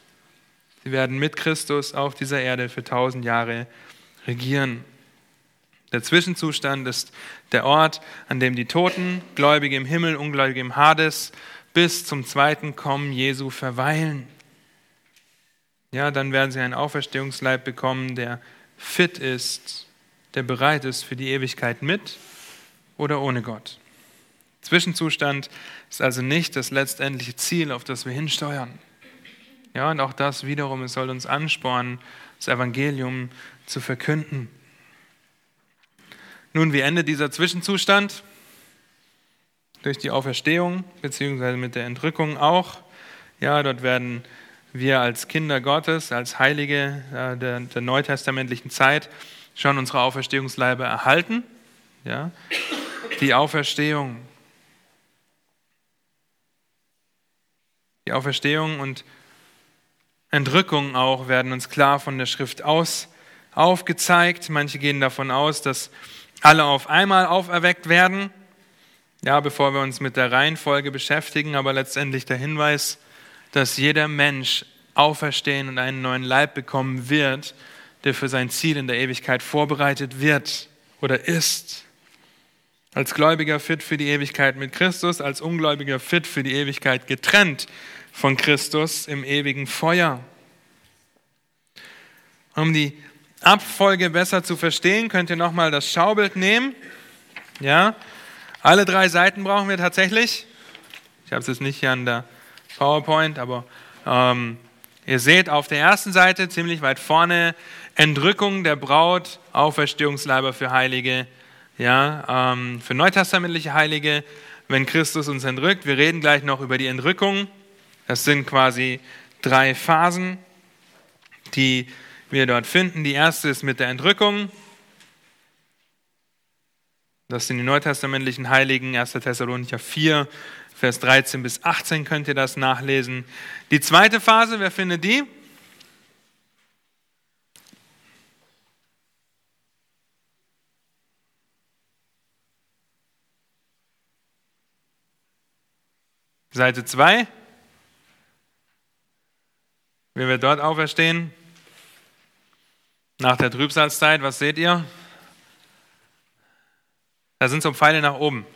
Sie werden mit Christus auf dieser Erde für tausend Jahre regieren. Der Zwischenzustand ist der Ort, an dem die Toten, Gläubige im Himmel, Ungläubige im Hades, bis zum zweiten Kommen Jesu verweilen. Ja, dann werden sie einen Auferstehungsleib bekommen, der fit ist, der bereit ist für die Ewigkeit mit oder ohne Gott. Zwischenzustand ist also nicht das letztendliche Ziel, auf das wir hinsteuern. Ja, und auch das wiederum, es soll uns anspornen, das Evangelium zu verkünden. Nun, wie endet dieser Zwischenzustand? Durch die Auferstehung, beziehungsweise mit der Entrückung auch. Ja, dort werden wir als Kinder Gottes, als Heilige der, der neutestamentlichen Zeit schon unsere Auferstehungsleibe erhalten. Ja, die Auferstehung. Die Auferstehung und Entrückung auch werden uns klar von der Schrift aus aufgezeigt. Manche gehen davon aus, dass alle auf einmal auferweckt werden. Ja, bevor wir uns mit der Reihenfolge beschäftigen, aber letztendlich der Hinweis, dass jeder Mensch auferstehen und einen neuen Leib bekommen wird, der für sein Ziel in der Ewigkeit vorbereitet wird oder ist. Als Gläubiger fit für die Ewigkeit mit Christus, als Ungläubiger fit für die Ewigkeit getrennt von Christus im ewigen Feuer. Um die Abfolge besser zu verstehen, könnt ihr nochmal das Schaubild nehmen. Ja, alle drei Seiten brauchen wir tatsächlich. Ich habe es jetzt nicht hier an der PowerPoint, aber ähm, ihr seht auf der ersten Seite ziemlich weit vorne Entrückung der Braut, Auferstehungsleiber für Heilige, ja, ähm, für neutestamentliche Heilige, wenn Christus uns entrückt. Wir reden gleich noch über die Entrückung. Das sind quasi drei Phasen, die wir dort finden. Die erste ist mit der Entrückung. Das sind die neutestamentlichen Heiligen, 1. Thessalonicher 4, Vers 13 bis 18 könnt ihr das nachlesen. Die zweite Phase, wer findet die? Seite 2. Wer wird dort auferstehen? Nach der Trübsalzeit, was seht ihr? Da sind so Pfeile nach oben.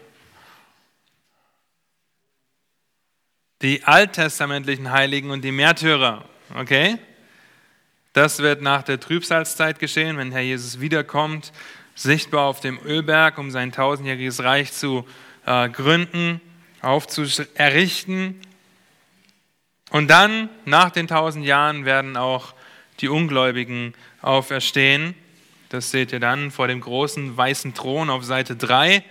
Die alttestamentlichen Heiligen und die Märtyrer, okay? Das wird nach der Trübsalzeit geschehen, wenn Herr Jesus wiederkommt, sichtbar auf dem Ölberg, um sein tausendjähriges Reich zu äh, gründen, aufzuerrichten. Und dann, nach den tausend Jahren, werden auch die Ungläubigen auferstehen. Das seht ihr dann vor dem großen weißen Thron auf Seite 3,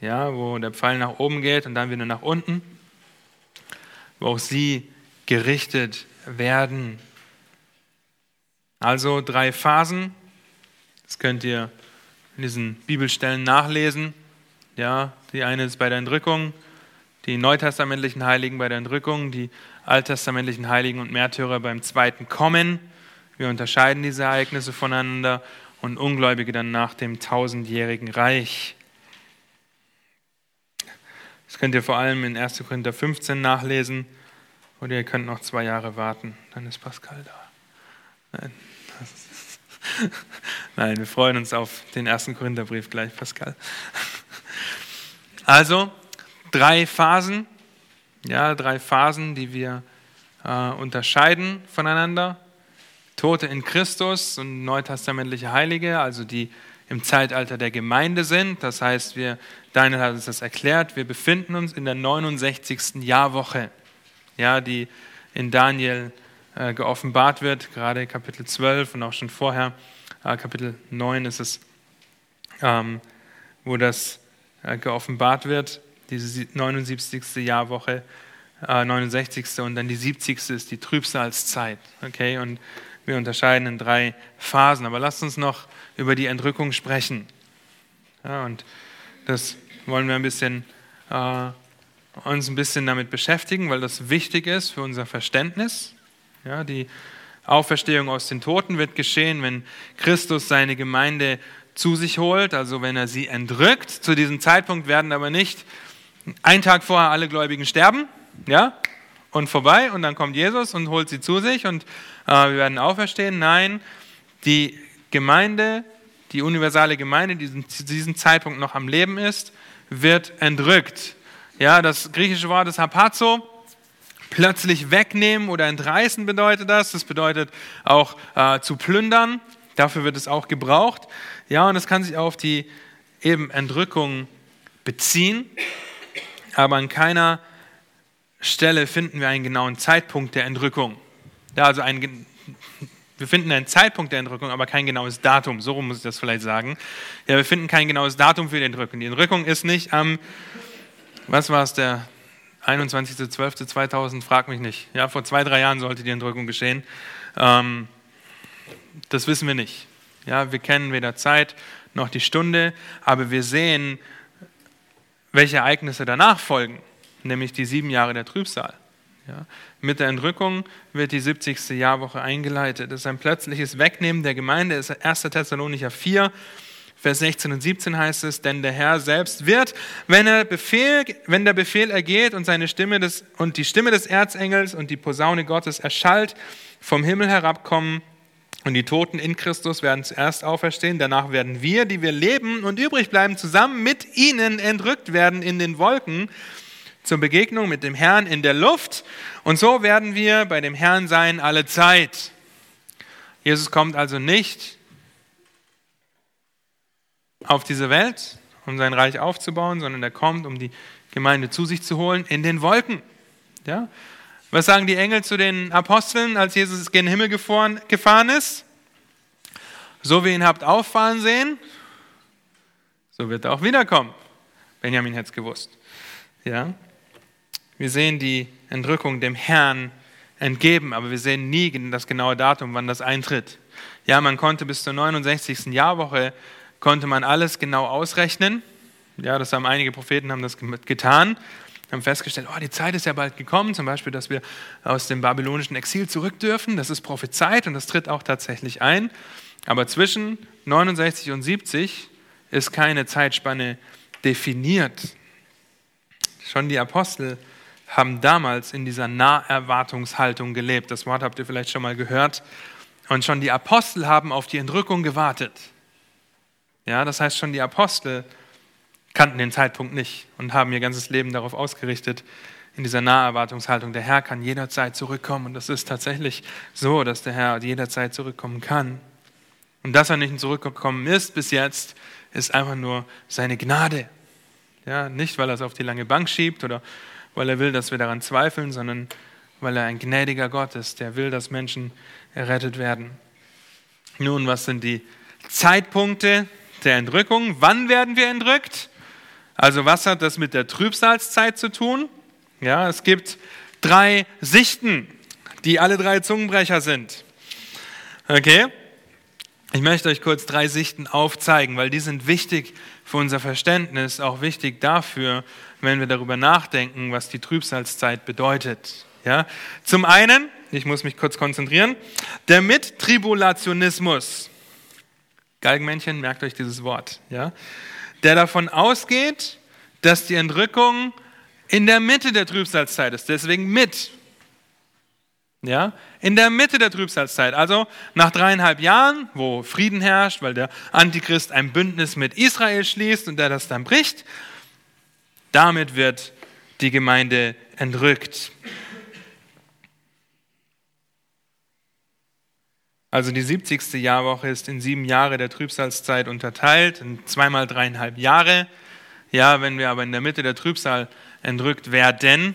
ja, wo der Pfeil nach oben geht und dann wieder nach unten, wo auch sie gerichtet werden. Also drei Phasen. Das könnt ihr in diesen Bibelstellen nachlesen. Ja, die eine ist bei der Entrückung, die neutestamentlichen Heiligen bei der Entrückung, die alttestamentlichen Heiligen und Märtyrer beim zweiten Kommen. Wir unterscheiden diese Ereignisse voneinander und Ungläubige dann nach dem tausendjährigen Reich. Das könnt ihr vor allem in 1. Korinther 15 nachlesen oder ihr könnt noch zwei Jahre warten, dann ist Pascal da. Nein, Nein wir freuen uns auf den 1. Korintherbrief gleich, Pascal. Also, drei Phasen, ja, drei Phasen, die wir äh, unterscheiden voneinander. Tote in Christus und neutestamentliche Heilige, also die im Zeitalter der Gemeinde sind. Das heißt, wir, Daniel hat uns das erklärt, wir befinden uns in der 69. Jahrwoche, ja, die in Daniel äh, geoffenbart wird, gerade Kapitel 12 und auch schon vorher, äh, Kapitel 9 ist es, ähm, wo das äh, geoffenbart wird, diese 79. Jahrwoche, 69. Äh, und dann die 70. ist die Trübsalzeit. Okay, und wir unterscheiden in drei Phasen. Aber lasst uns noch über die Entrückung sprechen. Ja, und das wollen wir ein bisschen, äh, uns ein bisschen damit beschäftigen, weil das wichtig ist für unser Verständnis. Ja, die Auferstehung aus den Toten wird geschehen, wenn Christus seine Gemeinde zu sich holt, also wenn er sie entrückt. Zu diesem Zeitpunkt werden aber nicht einen Tag vorher alle Gläubigen sterben, ja, und vorbei und dann kommt Jesus und holt sie zu sich und äh, wir werden auferstehen. Nein, die Gemeinde, die universale Gemeinde, die zu diesem Zeitpunkt noch am Leben ist, wird entrückt. Ja, das griechische Wort ist hapazo. Plötzlich wegnehmen oder entreißen bedeutet das. Das bedeutet auch äh, zu plündern. Dafür wird es auch gebraucht. Ja, und es kann sich auf die eben Entrückung beziehen, aber an keiner Stelle finden wir einen genauen Zeitpunkt der Entrückung. Ja, also ein, wir finden einen Zeitpunkt der Entrückung, aber kein genaues Datum. So muss ich das vielleicht sagen. Ja, wir finden kein genaues Datum für die Entrückung. Die Entrückung ist nicht am, was war es, der 21.12.2000, frag mich nicht. Ja, vor zwei, drei Jahren sollte die Entrückung geschehen. Ähm, das wissen wir nicht. Ja, wir kennen weder Zeit noch die Stunde, aber wir sehen, welche Ereignisse danach folgen nämlich die sieben Jahre der Trübsal. Ja. Mit der Entrückung wird die 70. Jahrwoche eingeleitet. Das ist ein plötzliches Wegnehmen der Gemeinde. Das ist 1. Thessalonicher 4, Vers 16 und 17 heißt es, denn der Herr selbst wird, wenn, er Befehl, wenn der Befehl ergeht und, seine Stimme des, und die Stimme des Erzengels und die Posaune Gottes erschallt, vom Himmel herabkommen Und die Toten in Christus werden zuerst auferstehen, danach werden wir, die wir leben und übrig bleiben, zusammen mit ihnen entrückt werden in den Wolken zur Begegnung mit dem Herrn in der Luft. Und so werden wir bei dem Herrn sein alle Zeit. Jesus kommt also nicht auf diese Welt, um sein Reich aufzubauen, sondern er kommt, um die Gemeinde zu sich zu holen in den Wolken. Ja? Was sagen die Engel zu den Aposteln, als Jesus gen Himmel gefahren, ist? So wie ihn habt auffahren sehen, so wird er auch wiederkommen. Benjamin hätte es gewusst. Ja? Wir sehen die Entrückung dem Herrn entgeben, aber wir sehen nie das genaue Datum, wann das eintritt. Ja, man konnte bis zur 69. Jahrwoche konnte man alles genau ausrechnen. Ja, das haben einige Propheten haben das getan, haben festgestellt, oh, die Zeit ist ja bald gekommen, zum Beispiel, dass wir aus dem babylonischen Exil zurück dürfen. Das ist prophezeit und das tritt auch tatsächlich ein. Aber zwischen 69 und 70 ist keine Zeitspanne definiert. Schon die Apostel haben damals in dieser Naherwartungshaltung gelebt. Das Wort habt ihr vielleicht schon mal gehört. Und schon die Apostel haben auf die Entrückung gewartet. Ja, das heißt, schon die Apostel kannten den Zeitpunkt nicht und haben ihr ganzes Leben darauf ausgerichtet, in dieser Naherwartungshaltung. Der Herr kann jederzeit zurückkommen und das ist tatsächlich so, dass der Herr jederzeit zurückkommen kann. Und dass er nicht zurückgekommen ist bis jetzt, ist einfach nur seine Gnade. Ja, nicht, weil er es auf die lange Bank schiebt oder weil er will, dass wir daran zweifeln, sondern weil er ein gnädiger Gott ist, der will, dass Menschen errettet werden. Nun, was sind die Zeitpunkte der Entrückung? Wann werden wir entrückt? Also was hat das mit der Trübsalzeit zu tun? Ja, es gibt drei Sichten, die alle drei Zungenbrecher sind. Okay? Ich möchte euch kurz drei Sichten aufzeigen, weil die sind wichtig für unser Verständnis, auch wichtig dafür, wenn wir darüber nachdenken, was die Trübsalzeit bedeutet. Ja? Zum einen, ich muss mich kurz konzentrieren, der Mittribulationismus. Galgenmännchen, merkt euch dieses Wort. Ja? Der davon ausgeht, dass die Entrückung in der Mitte der Trübsalzeit ist, deswegen mit. Ja, in der Mitte der Trübsalzeit, also nach dreieinhalb Jahren, wo Frieden herrscht, weil der Antichrist ein Bündnis mit Israel schließt und der das dann bricht, damit wird die Gemeinde entrückt. Also die 70. Jahrwoche ist in sieben Jahre der Trübsalzeit unterteilt, in zweimal dreieinhalb Jahre. Ja, wenn wir aber in der Mitte der Trübsal entrückt werden,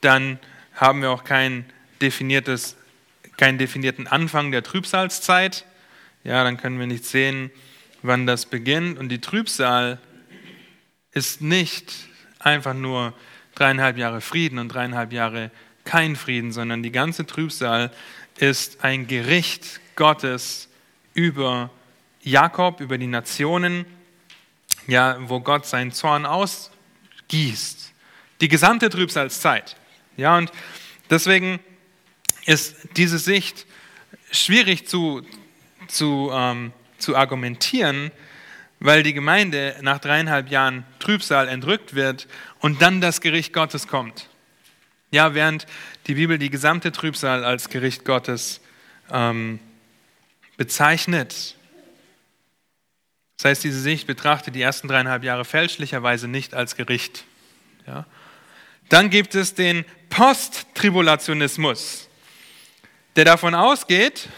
dann haben wir auch kein definiertes, keinen definierten Anfang der Trübsalzeit. Ja, dann können wir nicht sehen, wann das beginnt. Und die Trübsal ist nicht einfach nur dreieinhalb Jahre Frieden und dreieinhalb Jahre kein Frieden, sondern die ganze Trübsal ist ein Gericht Gottes über Jakob, über die Nationen, ja, wo Gott seinen Zorn ausgießt. Die gesamte Trübsalzeit. Ja, und deswegen ist diese Sicht schwierig zu, zu, ähm, zu argumentieren, weil die Gemeinde nach dreieinhalb Jahren Trübsal entrückt wird und dann das Gericht Gottes kommt. Ja, während die Bibel die gesamte Trübsal als Gericht Gottes ähm, bezeichnet. Das heißt, diese Sicht betrachtet die ersten dreieinhalb Jahre fälschlicherweise nicht als Gericht. Ja. Dann gibt es den Posttribulationismus der davon ausgeht,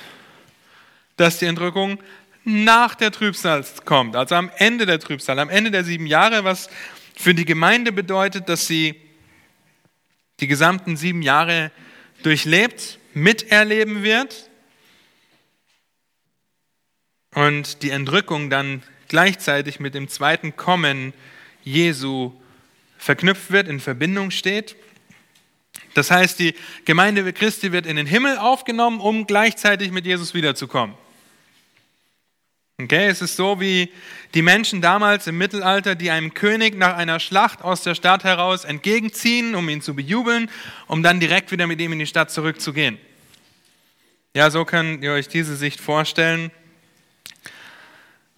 dass die Entrückung nach der Trübsal kommt, also am Ende der Trübsal, am Ende der sieben Jahre, was für die Gemeinde bedeutet, dass sie die gesamten sieben Jahre durchlebt, miterleben wird und die Entrückung dann gleichzeitig mit dem zweiten Kommen Jesu verknüpft wird, in Verbindung steht. Das heißt, die Gemeinde Christi wird in den Himmel aufgenommen, um gleichzeitig mit Jesus wiederzukommen. Okay, es ist so wie die Menschen damals im Mittelalter, die einem König nach einer Schlacht aus der Stadt heraus entgegenziehen, um ihn zu bejubeln, um dann direkt wieder mit ihm in die Stadt zurückzugehen. Ja, so könnt ihr euch diese Sicht vorstellen.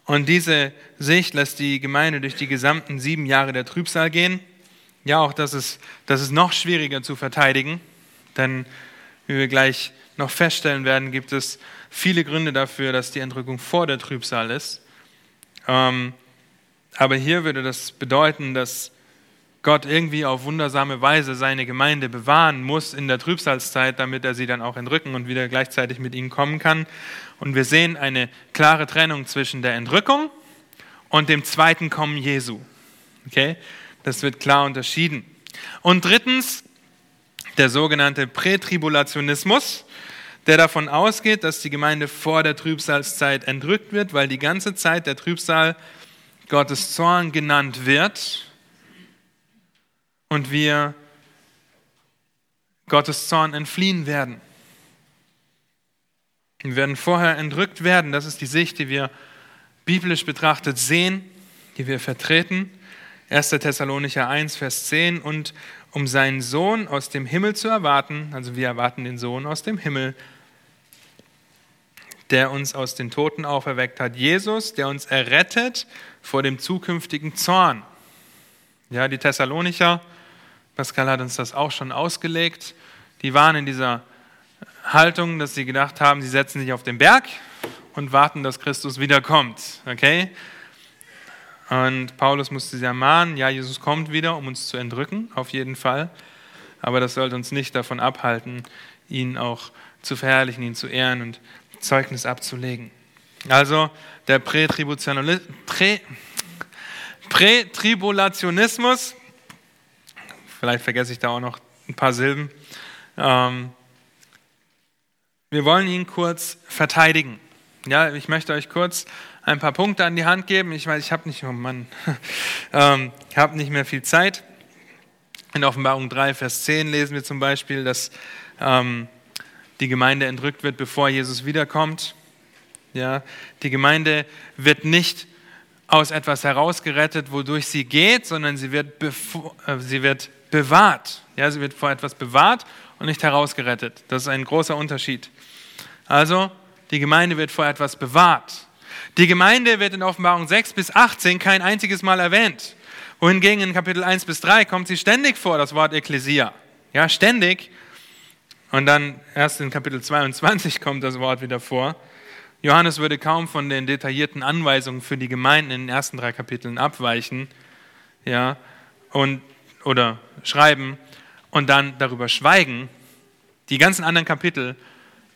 Und diese Sicht lässt die Gemeinde durch die gesamten sieben Jahre der Trübsal gehen. Ja, auch das ist, das ist noch schwieriger zu verteidigen, denn wie wir gleich noch feststellen werden, gibt es viele Gründe dafür, dass die Entrückung vor der Trübsal ist. Ähm, aber hier würde das bedeuten, dass Gott irgendwie auf wundersame Weise seine Gemeinde bewahren muss in der Trübsalzeit, damit er sie dann auch entrücken und wieder gleichzeitig mit ihnen kommen kann. Und wir sehen eine klare Trennung zwischen der Entrückung und dem zweiten Kommen Jesu. Okay? Das wird klar unterschieden. Und drittens, der sogenannte Prätribulationismus, der davon ausgeht, dass die Gemeinde vor der Trübsalzeit entrückt wird, weil die ganze Zeit der Trübsal Gottes Zorn genannt wird und wir Gottes Zorn entfliehen werden. Wir werden vorher entrückt werden. Das ist die Sicht, die wir biblisch betrachtet sehen, die wir vertreten. 1. Thessalonicher 1, Vers 10. Und um seinen Sohn aus dem Himmel zu erwarten, also wir erwarten den Sohn aus dem Himmel, der uns aus den Toten auferweckt hat. Jesus, der uns errettet vor dem zukünftigen Zorn. Ja, die Thessalonicher Pascal hat uns das auch schon ausgelegt. Die waren in dieser Haltung, dass sie gedacht haben, sie setzen sich auf den Berg und warten, dass Christus wiederkommt. Okay? Und Paulus musste sie ermahnen, ja, Jesus kommt wieder, um uns zu entrücken, auf jeden Fall. Aber das sollte uns nicht davon abhalten, ihn auch zu verherrlichen, ihn zu ehren und Zeugnis abzulegen. Also der Prätribulationismus Vielleicht vergesse ich da auch noch ein paar Silben. Ähm, wir wollen ihn kurz verteidigen. Ja, ich möchte euch kurz ein paar Punkte an die Hand geben. Ich weiß, ich habe nicht, oh Mann, ähm, ich habe nicht mehr viel Zeit. In Offenbarung 3, Vers 10 lesen wir zum Beispiel, dass ähm, die Gemeinde entrückt wird, bevor Jesus wiederkommt. Ja, die Gemeinde wird nicht aus etwas herausgerettet, wodurch sie geht, sondern sie wird, äh, sie wird bewahrt. Ja, sie wird vor etwas bewahrt und nicht herausgerettet. Das ist ein großer Unterschied. Also, die Gemeinde wird vor etwas bewahrt. Die Gemeinde wird in Offenbarung 6 bis 18 kein einziges Mal erwähnt. Wohingegen in Kapitel 1 bis 3 kommt sie ständig vor, das Wort Ekklesia. Ja, ständig. Und dann erst in Kapitel 22 kommt das Wort wieder vor. Johannes würde kaum von den detaillierten Anweisungen für die Gemeinden in den ersten drei Kapiteln abweichen. Ja, und oder schreiben und dann darüber schweigen, die ganzen anderen Kapitel,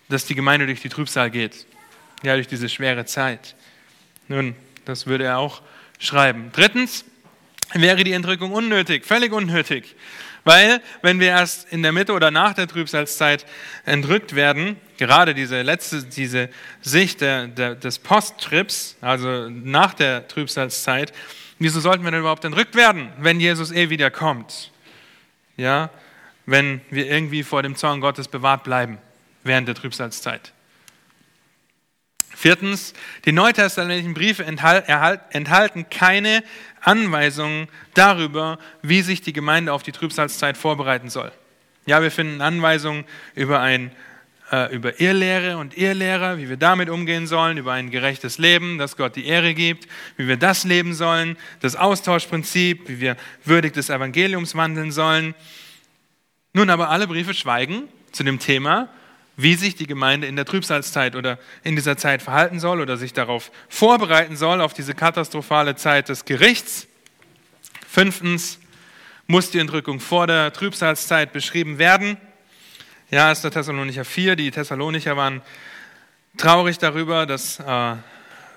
dass die Gemeinde durch die Trübsal geht, ja, durch diese schwere Zeit. Nun, das würde er auch schreiben. Drittens wäre die Entrückung unnötig, völlig unnötig. Weil, wenn wir erst in der Mitte oder nach der Trübsalzeit entrückt werden, gerade diese letzte, diese Sicht der, der, des Posttrips, also nach der Trübsalzeit, Wieso sollten wir denn überhaupt entrückt werden, wenn Jesus eh wieder kommt? Ja, wenn wir irgendwie vor dem Zorn Gottes bewahrt bleiben während der Trübsalzeit. Viertens, die neutestamentlichen Briefe enthalten keine Anweisungen darüber, wie sich die Gemeinde auf die Trübsalzeit vorbereiten soll. Ja, wir finden Anweisungen über ein äh, über Irrlehre und Irrlehrer, wie wir damit umgehen sollen, über ein gerechtes Leben, das Gott die Ehre gibt, wie wir das leben sollen, das Austauschprinzip, wie wir würdig des Evangeliums wandeln sollen. Nun aber alle Briefe schweigen zu dem Thema, wie sich die Gemeinde in der Trübsalzeit oder in dieser Zeit verhalten soll oder sich darauf vorbereiten soll, auf diese katastrophale Zeit des Gerichts. Fünftens muss die Entrückung vor der Trübsalzeit beschrieben werden. Ja, 1. Thessalonicher 4, die Thessalonicher waren traurig darüber, dass, äh,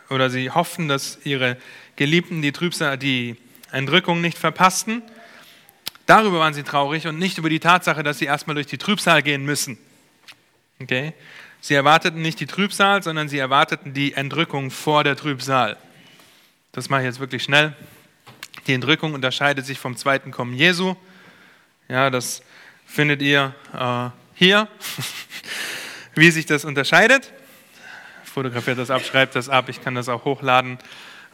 oder sie hofften, dass ihre Geliebten die, Trübsal, die Entrückung nicht verpassten. Darüber waren sie traurig und nicht über die Tatsache, dass sie erstmal durch die Trübsal gehen müssen. Okay? Sie erwarteten nicht die Trübsal, sondern sie erwarteten die Entrückung vor der Trübsal. Das mache ich jetzt wirklich schnell. Die Entrückung unterscheidet sich vom zweiten Kommen Jesu. Ja, das findet ihr äh, hier, wie sich das unterscheidet. Fotografiert das ab, schreibt das ab, ich kann das auch hochladen.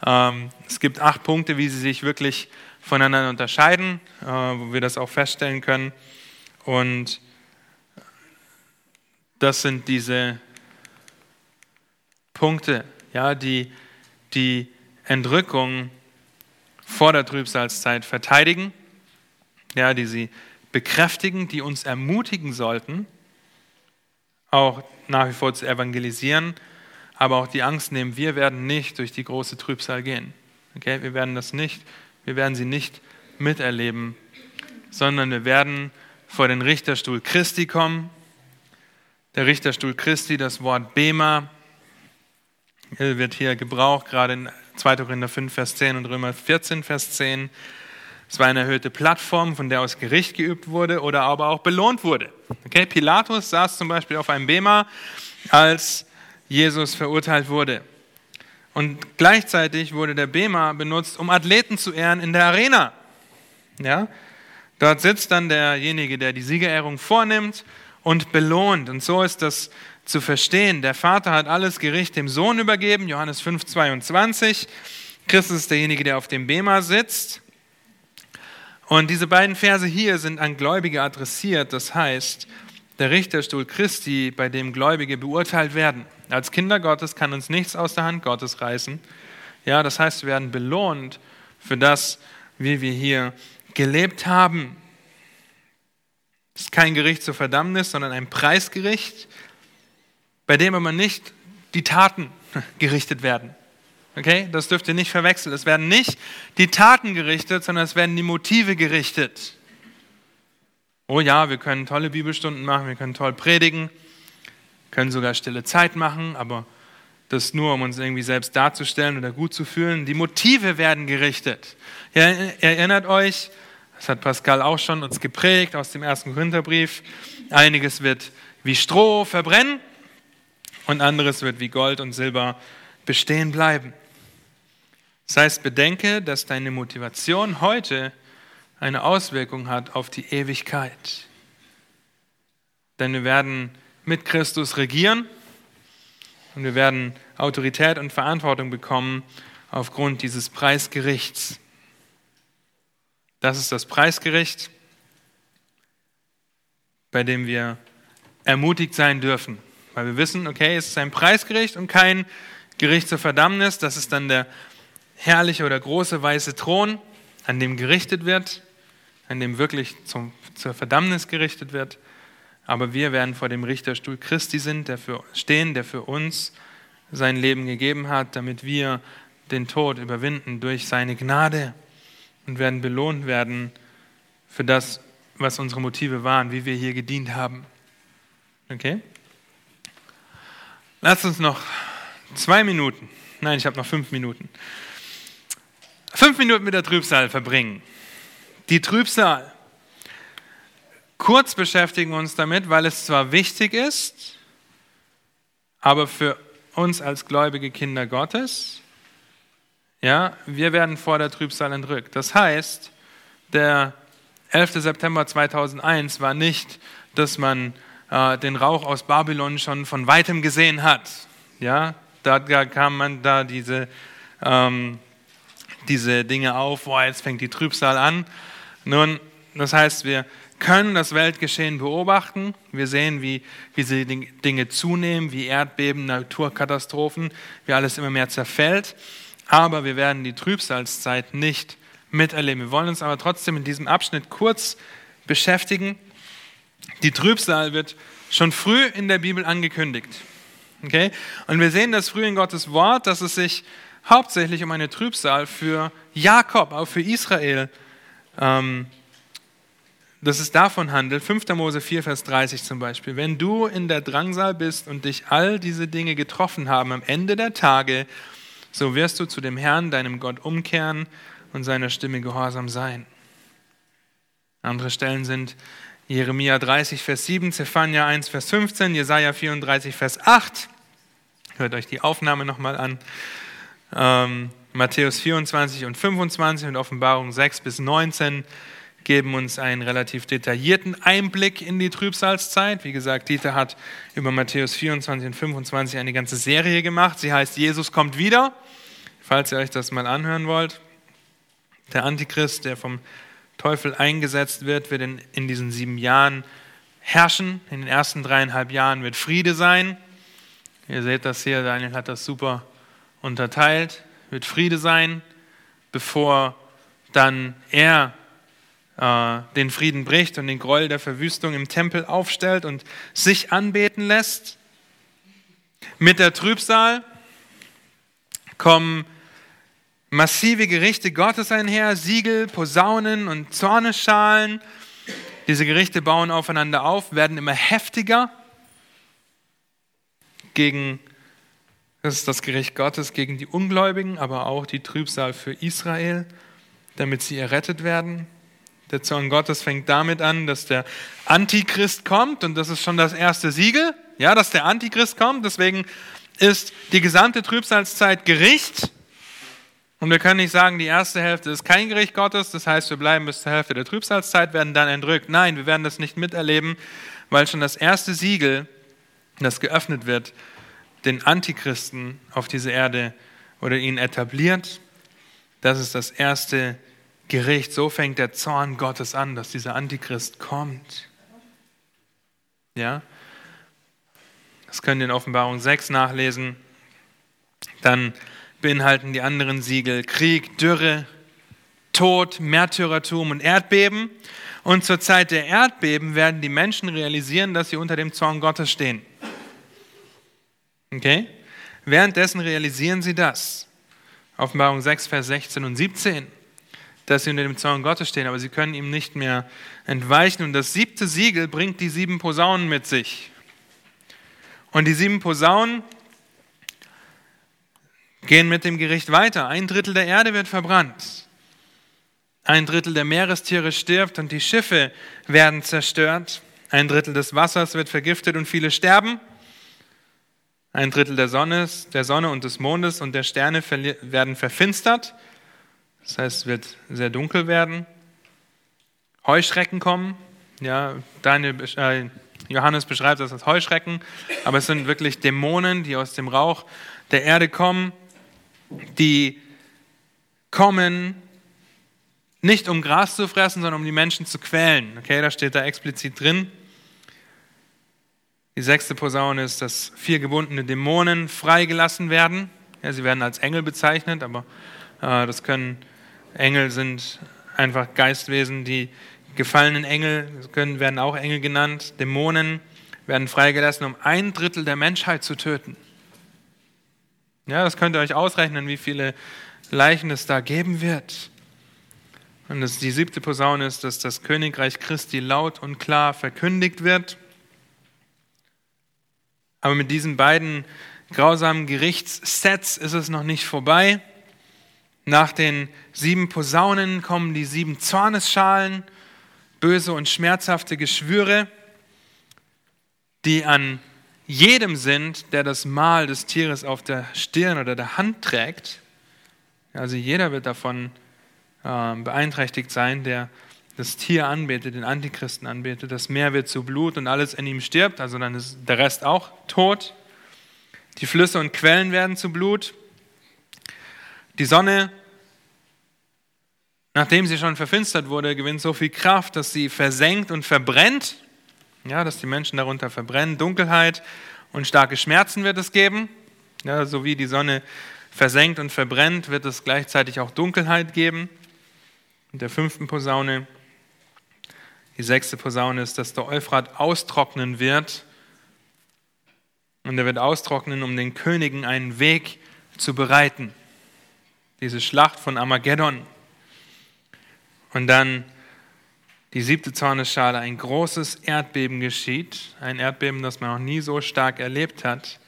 Ähm, es gibt acht Punkte, wie sie sich wirklich voneinander unterscheiden, äh, wo wir das auch feststellen können. Und das sind diese Punkte, ja, die die Entrückung vor der Trübsalzeit verteidigen, ja, die sie bekräftigen, die uns ermutigen sollten, auch nach wie vor zu evangelisieren, aber auch die Angst nehmen, wir werden nicht durch die große Trübsal gehen. Okay? Wir werden das nicht, wir werden sie nicht miterleben, sondern wir werden vor den Richterstuhl Christi kommen. Der Richterstuhl Christi, das Wort Bema, wird hier gebraucht, gerade in 2. Korinther 5, Vers 10 und Römer 14, Vers 10. Es war eine erhöhte Plattform, von der aus Gericht geübt wurde oder aber auch belohnt wurde. Okay? Pilatus saß zum Beispiel auf einem Bema, als Jesus verurteilt wurde. Und gleichzeitig wurde der Bema benutzt, um Athleten zu ehren in der Arena. Ja? Dort sitzt dann derjenige, der die Siegerehrung vornimmt und belohnt. Und so ist das zu verstehen. Der Vater hat alles Gericht dem Sohn übergeben, Johannes 5, 22. Christus ist derjenige, der auf dem Bema sitzt. Und diese beiden Verse hier sind an Gläubige adressiert. Das heißt, der Richterstuhl Christi, bei dem Gläubige beurteilt werden. Als Kinder Gottes kann uns nichts aus der Hand Gottes reißen. Ja, das heißt, wir werden belohnt für das, wie wir hier gelebt haben. Es ist kein Gericht zur Verdammnis, sondern ein Preisgericht, bei dem aber nicht die Taten gerichtet werden. Okay, das dürft ihr nicht verwechseln. Es werden nicht die Taten gerichtet, sondern es werden die Motive gerichtet. Oh ja, wir können tolle Bibelstunden machen, wir können toll predigen, können sogar stille Zeit machen, aber das nur, um uns irgendwie selbst darzustellen oder gut zu fühlen. Die Motive werden gerichtet. Ihr erinnert euch, das hat Pascal auch schon uns geprägt aus dem ersten Korintherbrief. Einiges wird wie Stroh verbrennen und anderes wird wie Gold und Silber bestehen bleiben. Das heißt, bedenke, dass deine Motivation heute eine Auswirkung hat auf die Ewigkeit. Denn wir werden mit Christus regieren und wir werden Autorität und Verantwortung bekommen aufgrund dieses Preisgerichts. Das ist das Preisgericht, bei dem wir ermutigt sein dürfen, weil wir wissen, okay, es ist ein Preisgericht und kein Gericht zur Verdammnis. Das ist dann der herrliche oder große weiße Thron, an dem gerichtet wird, an dem wirklich zum, zur Verdammnis gerichtet wird. Aber wir werden vor dem Richterstuhl Christi sind, der für, stehen, der für uns sein Leben gegeben hat, damit wir den Tod überwinden durch seine Gnade und werden belohnt werden für das, was unsere Motive waren, wie wir hier gedient haben. Okay? Lass uns noch zwei Minuten, nein, ich habe noch fünf Minuten, fünf Minuten mit der Trübsal verbringen. Die Trübsal. Kurz beschäftigen wir uns damit, weil es zwar wichtig ist, aber für uns als gläubige Kinder Gottes ja, wir werden vor der Trübsal entrückt. Das heißt, der 11. September 2001 war nicht, dass man äh, den Rauch aus Babylon schon von weitem gesehen hat. Ja, da, da kam man da diese, ähm, diese Dinge auf, boah, jetzt fängt die Trübsal an. Nun, das heißt, wir können das Weltgeschehen beobachten. Wir sehen, wie, wie diese Dinge zunehmen, wie Erdbeben, Naturkatastrophen, wie alles immer mehr zerfällt aber wir werden die Trübsalzeit nicht miterleben. Wir wollen uns aber trotzdem in diesem Abschnitt kurz beschäftigen. Die Trübsal wird schon früh in der Bibel angekündigt. Okay? Und wir sehen das früh in Gottes Wort, dass es sich hauptsächlich um eine Trübsal für Jakob, auch für Israel, ähm, dass es davon handelt. 5. Mose 4, Vers 30 zum Beispiel. Wenn du in der Drangsal bist und dich all diese Dinge getroffen haben am Ende der Tage, so wirst du zu dem Herrn, deinem Gott, umkehren und seiner Stimme gehorsam sein. Andere Stellen sind Jeremia 30, Vers 7, Zephania 1, Vers 15, Jesaja 34, Vers 8. Hört euch die Aufnahme nochmal an. Ähm, Matthäus 24 und 25 und Offenbarung 6 bis 19 geben uns einen relativ detaillierten Einblick in die Trübsalzeit. Wie gesagt, Dieter hat über Matthäus 24 und 25 eine ganze Serie gemacht. Sie heißt Jesus kommt wieder, falls ihr euch das mal anhören wollt. Der Antichrist, der vom Teufel eingesetzt wird, wird in, in diesen sieben Jahren herrschen. In den ersten dreieinhalb Jahren wird Friede sein. Ihr seht das hier, Daniel hat das super unterteilt. Wird Friede sein, bevor dann er äh, den Frieden bricht und den Groll der Verwüstung im Tempel aufstellt und sich anbeten lässt. Mit der Trübsal kommen massive Gerichte Gottes einher, Siegel, Posaunen und Zorneschalen. Diese Gerichte bauen aufeinander auf, werden immer heftiger gegen, das ist das Gericht Gottes gegen die Ungläubigen, aber auch die Trübsal für Israel, damit sie errettet werden. Der Zorn Gottes fängt damit an, dass der Antichrist kommt und das ist schon das erste Siegel, ja, dass der Antichrist kommt. Deswegen ist die gesamte Trübsalzeit Gericht. Und wir können nicht sagen, die erste Hälfte ist kein Gericht Gottes, das heißt, wir bleiben bis zur Hälfte der Trübsalzeit, werden dann entrückt. Nein, wir werden das nicht miterleben, weil schon das erste Siegel, das geöffnet wird, den Antichristen auf diese Erde oder ihn etabliert. Das ist das erste Gericht. So fängt der Zorn Gottes an, dass dieser Antichrist kommt. Ja? Das könnt ihr in Offenbarung 6 nachlesen. Dann beinhalten die anderen Siegel Krieg, Dürre, Tod, Märtyrertum und Erdbeben. Und zur Zeit der Erdbeben werden die Menschen realisieren, dass sie unter dem Zorn Gottes stehen. Okay? Währenddessen realisieren sie das. Offenbarung 6, Vers 16 und 17 dass sie unter dem Zorn Gottes stehen, aber sie können ihm nicht mehr entweichen. Und das siebte Siegel bringt die sieben Posaunen mit sich. Und die sieben Posaunen gehen mit dem Gericht weiter. Ein Drittel der Erde wird verbrannt. Ein Drittel der Meerestiere stirbt und die Schiffe werden zerstört. Ein Drittel des Wassers wird vergiftet und viele sterben. Ein Drittel der Sonne, der Sonne und des Mondes und der Sterne werden verfinstert. Das heißt, es wird sehr dunkel werden. Heuschrecken kommen. Ja, Daniel, äh, Johannes beschreibt das als Heuschrecken, aber es sind wirklich Dämonen, die aus dem Rauch der Erde kommen, die kommen nicht um Gras zu fressen, sondern um die Menschen zu quälen. Okay, das steht da explizit drin. Die sechste Posaune ist, dass vier gebundene Dämonen freigelassen werden. Ja, sie werden als Engel bezeichnet, aber äh, das können Engel sind einfach Geistwesen, die gefallenen Engel können, werden auch Engel genannt. Dämonen werden freigelassen, um ein Drittel der Menschheit zu töten. Ja, das könnt ihr euch ausrechnen, wie viele Leichen es da geben wird. Und das, die siebte Posaune ist, dass das Königreich Christi laut und klar verkündigt wird. Aber mit diesen beiden grausamen Gerichtssets ist es noch nicht vorbei. Nach den sieben Posaunen kommen die sieben Zornesschalen, böse und schmerzhafte Geschwüre, die an jedem sind, der das Mal des Tieres auf der Stirn oder der Hand trägt. Also jeder wird davon äh, beeinträchtigt sein, der das Tier anbetet, den Antichristen anbetet. Das Meer wird zu Blut und alles in ihm stirbt, also dann ist der Rest auch tot. Die Flüsse und Quellen werden zu Blut. Die Sonne, nachdem sie schon verfinstert wurde, gewinnt so viel Kraft, dass sie versenkt und verbrennt. Ja, dass die Menschen darunter verbrennen. Dunkelheit und starke Schmerzen wird es geben. Ja, so wie die Sonne versenkt und verbrennt, wird es gleichzeitig auch Dunkelheit geben. Und der fünften Posaune, die sechste Posaune ist, dass der Euphrat austrocknen wird. Und er wird austrocknen, um den Königen einen Weg zu bereiten diese Schlacht von Armageddon. Und dann die siebte Zornesschale, ein großes Erdbeben geschieht, ein Erdbeben, das man noch nie so stark erlebt hat.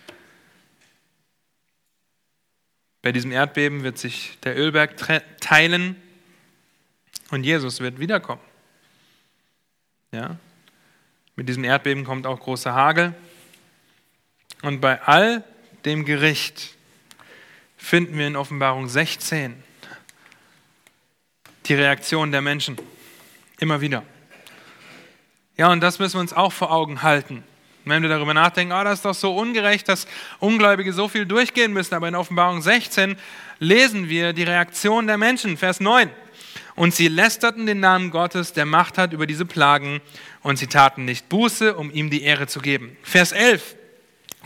Bei diesem Erdbeben wird sich der Ölberg teilen und Jesus wird wiederkommen. Ja? Mit diesem Erdbeben kommt auch großer Hagel. Und bei all dem Gericht finden wir in Offenbarung 16 die Reaktion der Menschen. Immer wieder. Ja, und das müssen wir uns auch vor Augen halten. Wenn wir darüber nachdenken, oh, das ist doch so ungerecht, dass Ungläubige so viel durchgehen müssen. Aber in Offenbarung 16 lesen wir die Reaktion der Menschen. Vers 9. Und sie lästerten den Namen Gottes, der Macht hat über diese Plagen, und sie taten nicht Buße, um ihm die Ehre zu geben. Vers 11.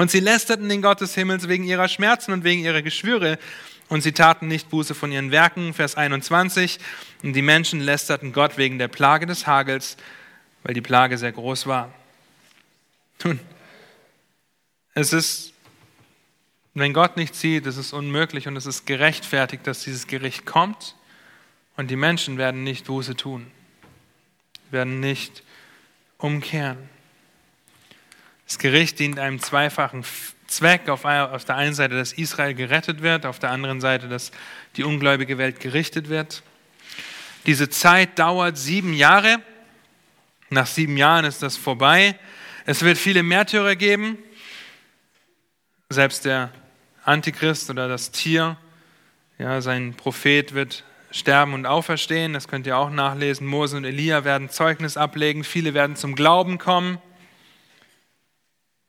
Und sie lästerten den Gott des Himmels wegen ihrer Schmerzen und wegen ihrer Geschwüre Und sie taten nicht Buße von ihren Werken, Vers 21. Und die Menschen lästerten Gott wegen der Plage des Hagels, weil die Plage sehr groß war. Nun, es ist, wenn Gott nicht sieht, es ist unmöglich und es ist gerechtfertigt, dass dieses Gericht kommt. Und die Menschen werden nicht Buße tun, werden nicht umkehren. Das Gericht dient einem zweifachen Zweck. Auf, der einen Seite, dass Israel gerettet wird, auf der anderen Seite, dass die ungläubige Welt gerichtet wird. Diese Zeit dauert sieben Jahre. Nach sieben Jahren ist das vorbei. Es wird viele Märtyrer geben. Selbst der Antichrist oder das Tier, ja, sein Prophet wird sterben und auferstehen. Das könnt ihr auch nachlesen. Mose und Elia werden Zeugnis ablegen. Viele werden zum Glauben kommen.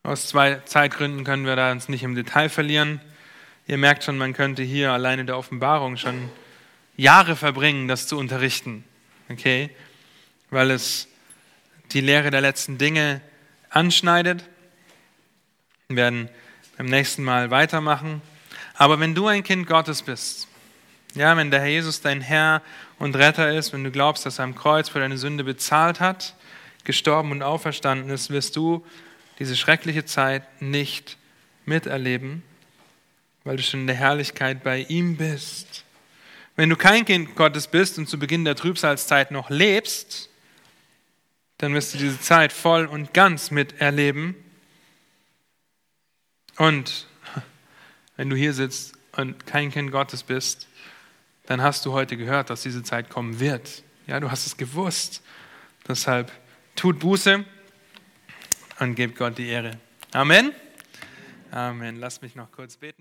Aus zwei Zeitgründen können wir da uns nicht im Detail verlieren. Ihr merkt schon, man könnte hier alleine der Offenbarung schon Jahre verbringen, das zu unterrichten. Okay? Weil es die Lehre der letzten Dinge anschneidet. Wir werden beim nächsten Mal weitermachen. Aber wenn du ein Kind Gottes bist, ja, wenn der Herr Jesus dein Herr und Retter ist, wenn du glaubst, dass er am Kreuz für deine Sünde bezahlt hat, gestorben und auferstanden ist, wirst du diese schreckliche Zeit nicht miterleben, weil du schon in der Herrlichkeit bei ihm bist. Wenn du kein Kind Gottes bist und zu Beginn der Trübsalzeit noch lebst, dann wirst du diese Zeit voll und ganz miterleben. Und wenn du hier sitzt und kein Kind Gottes bist, dann hast du heute gehört, dass diese Zeit kommen wird. Ja, du hast es gewusst. Deshalb tut Buße und gebt Gott die Ehre. Amen. Amen. Lass mich noch kurz beten.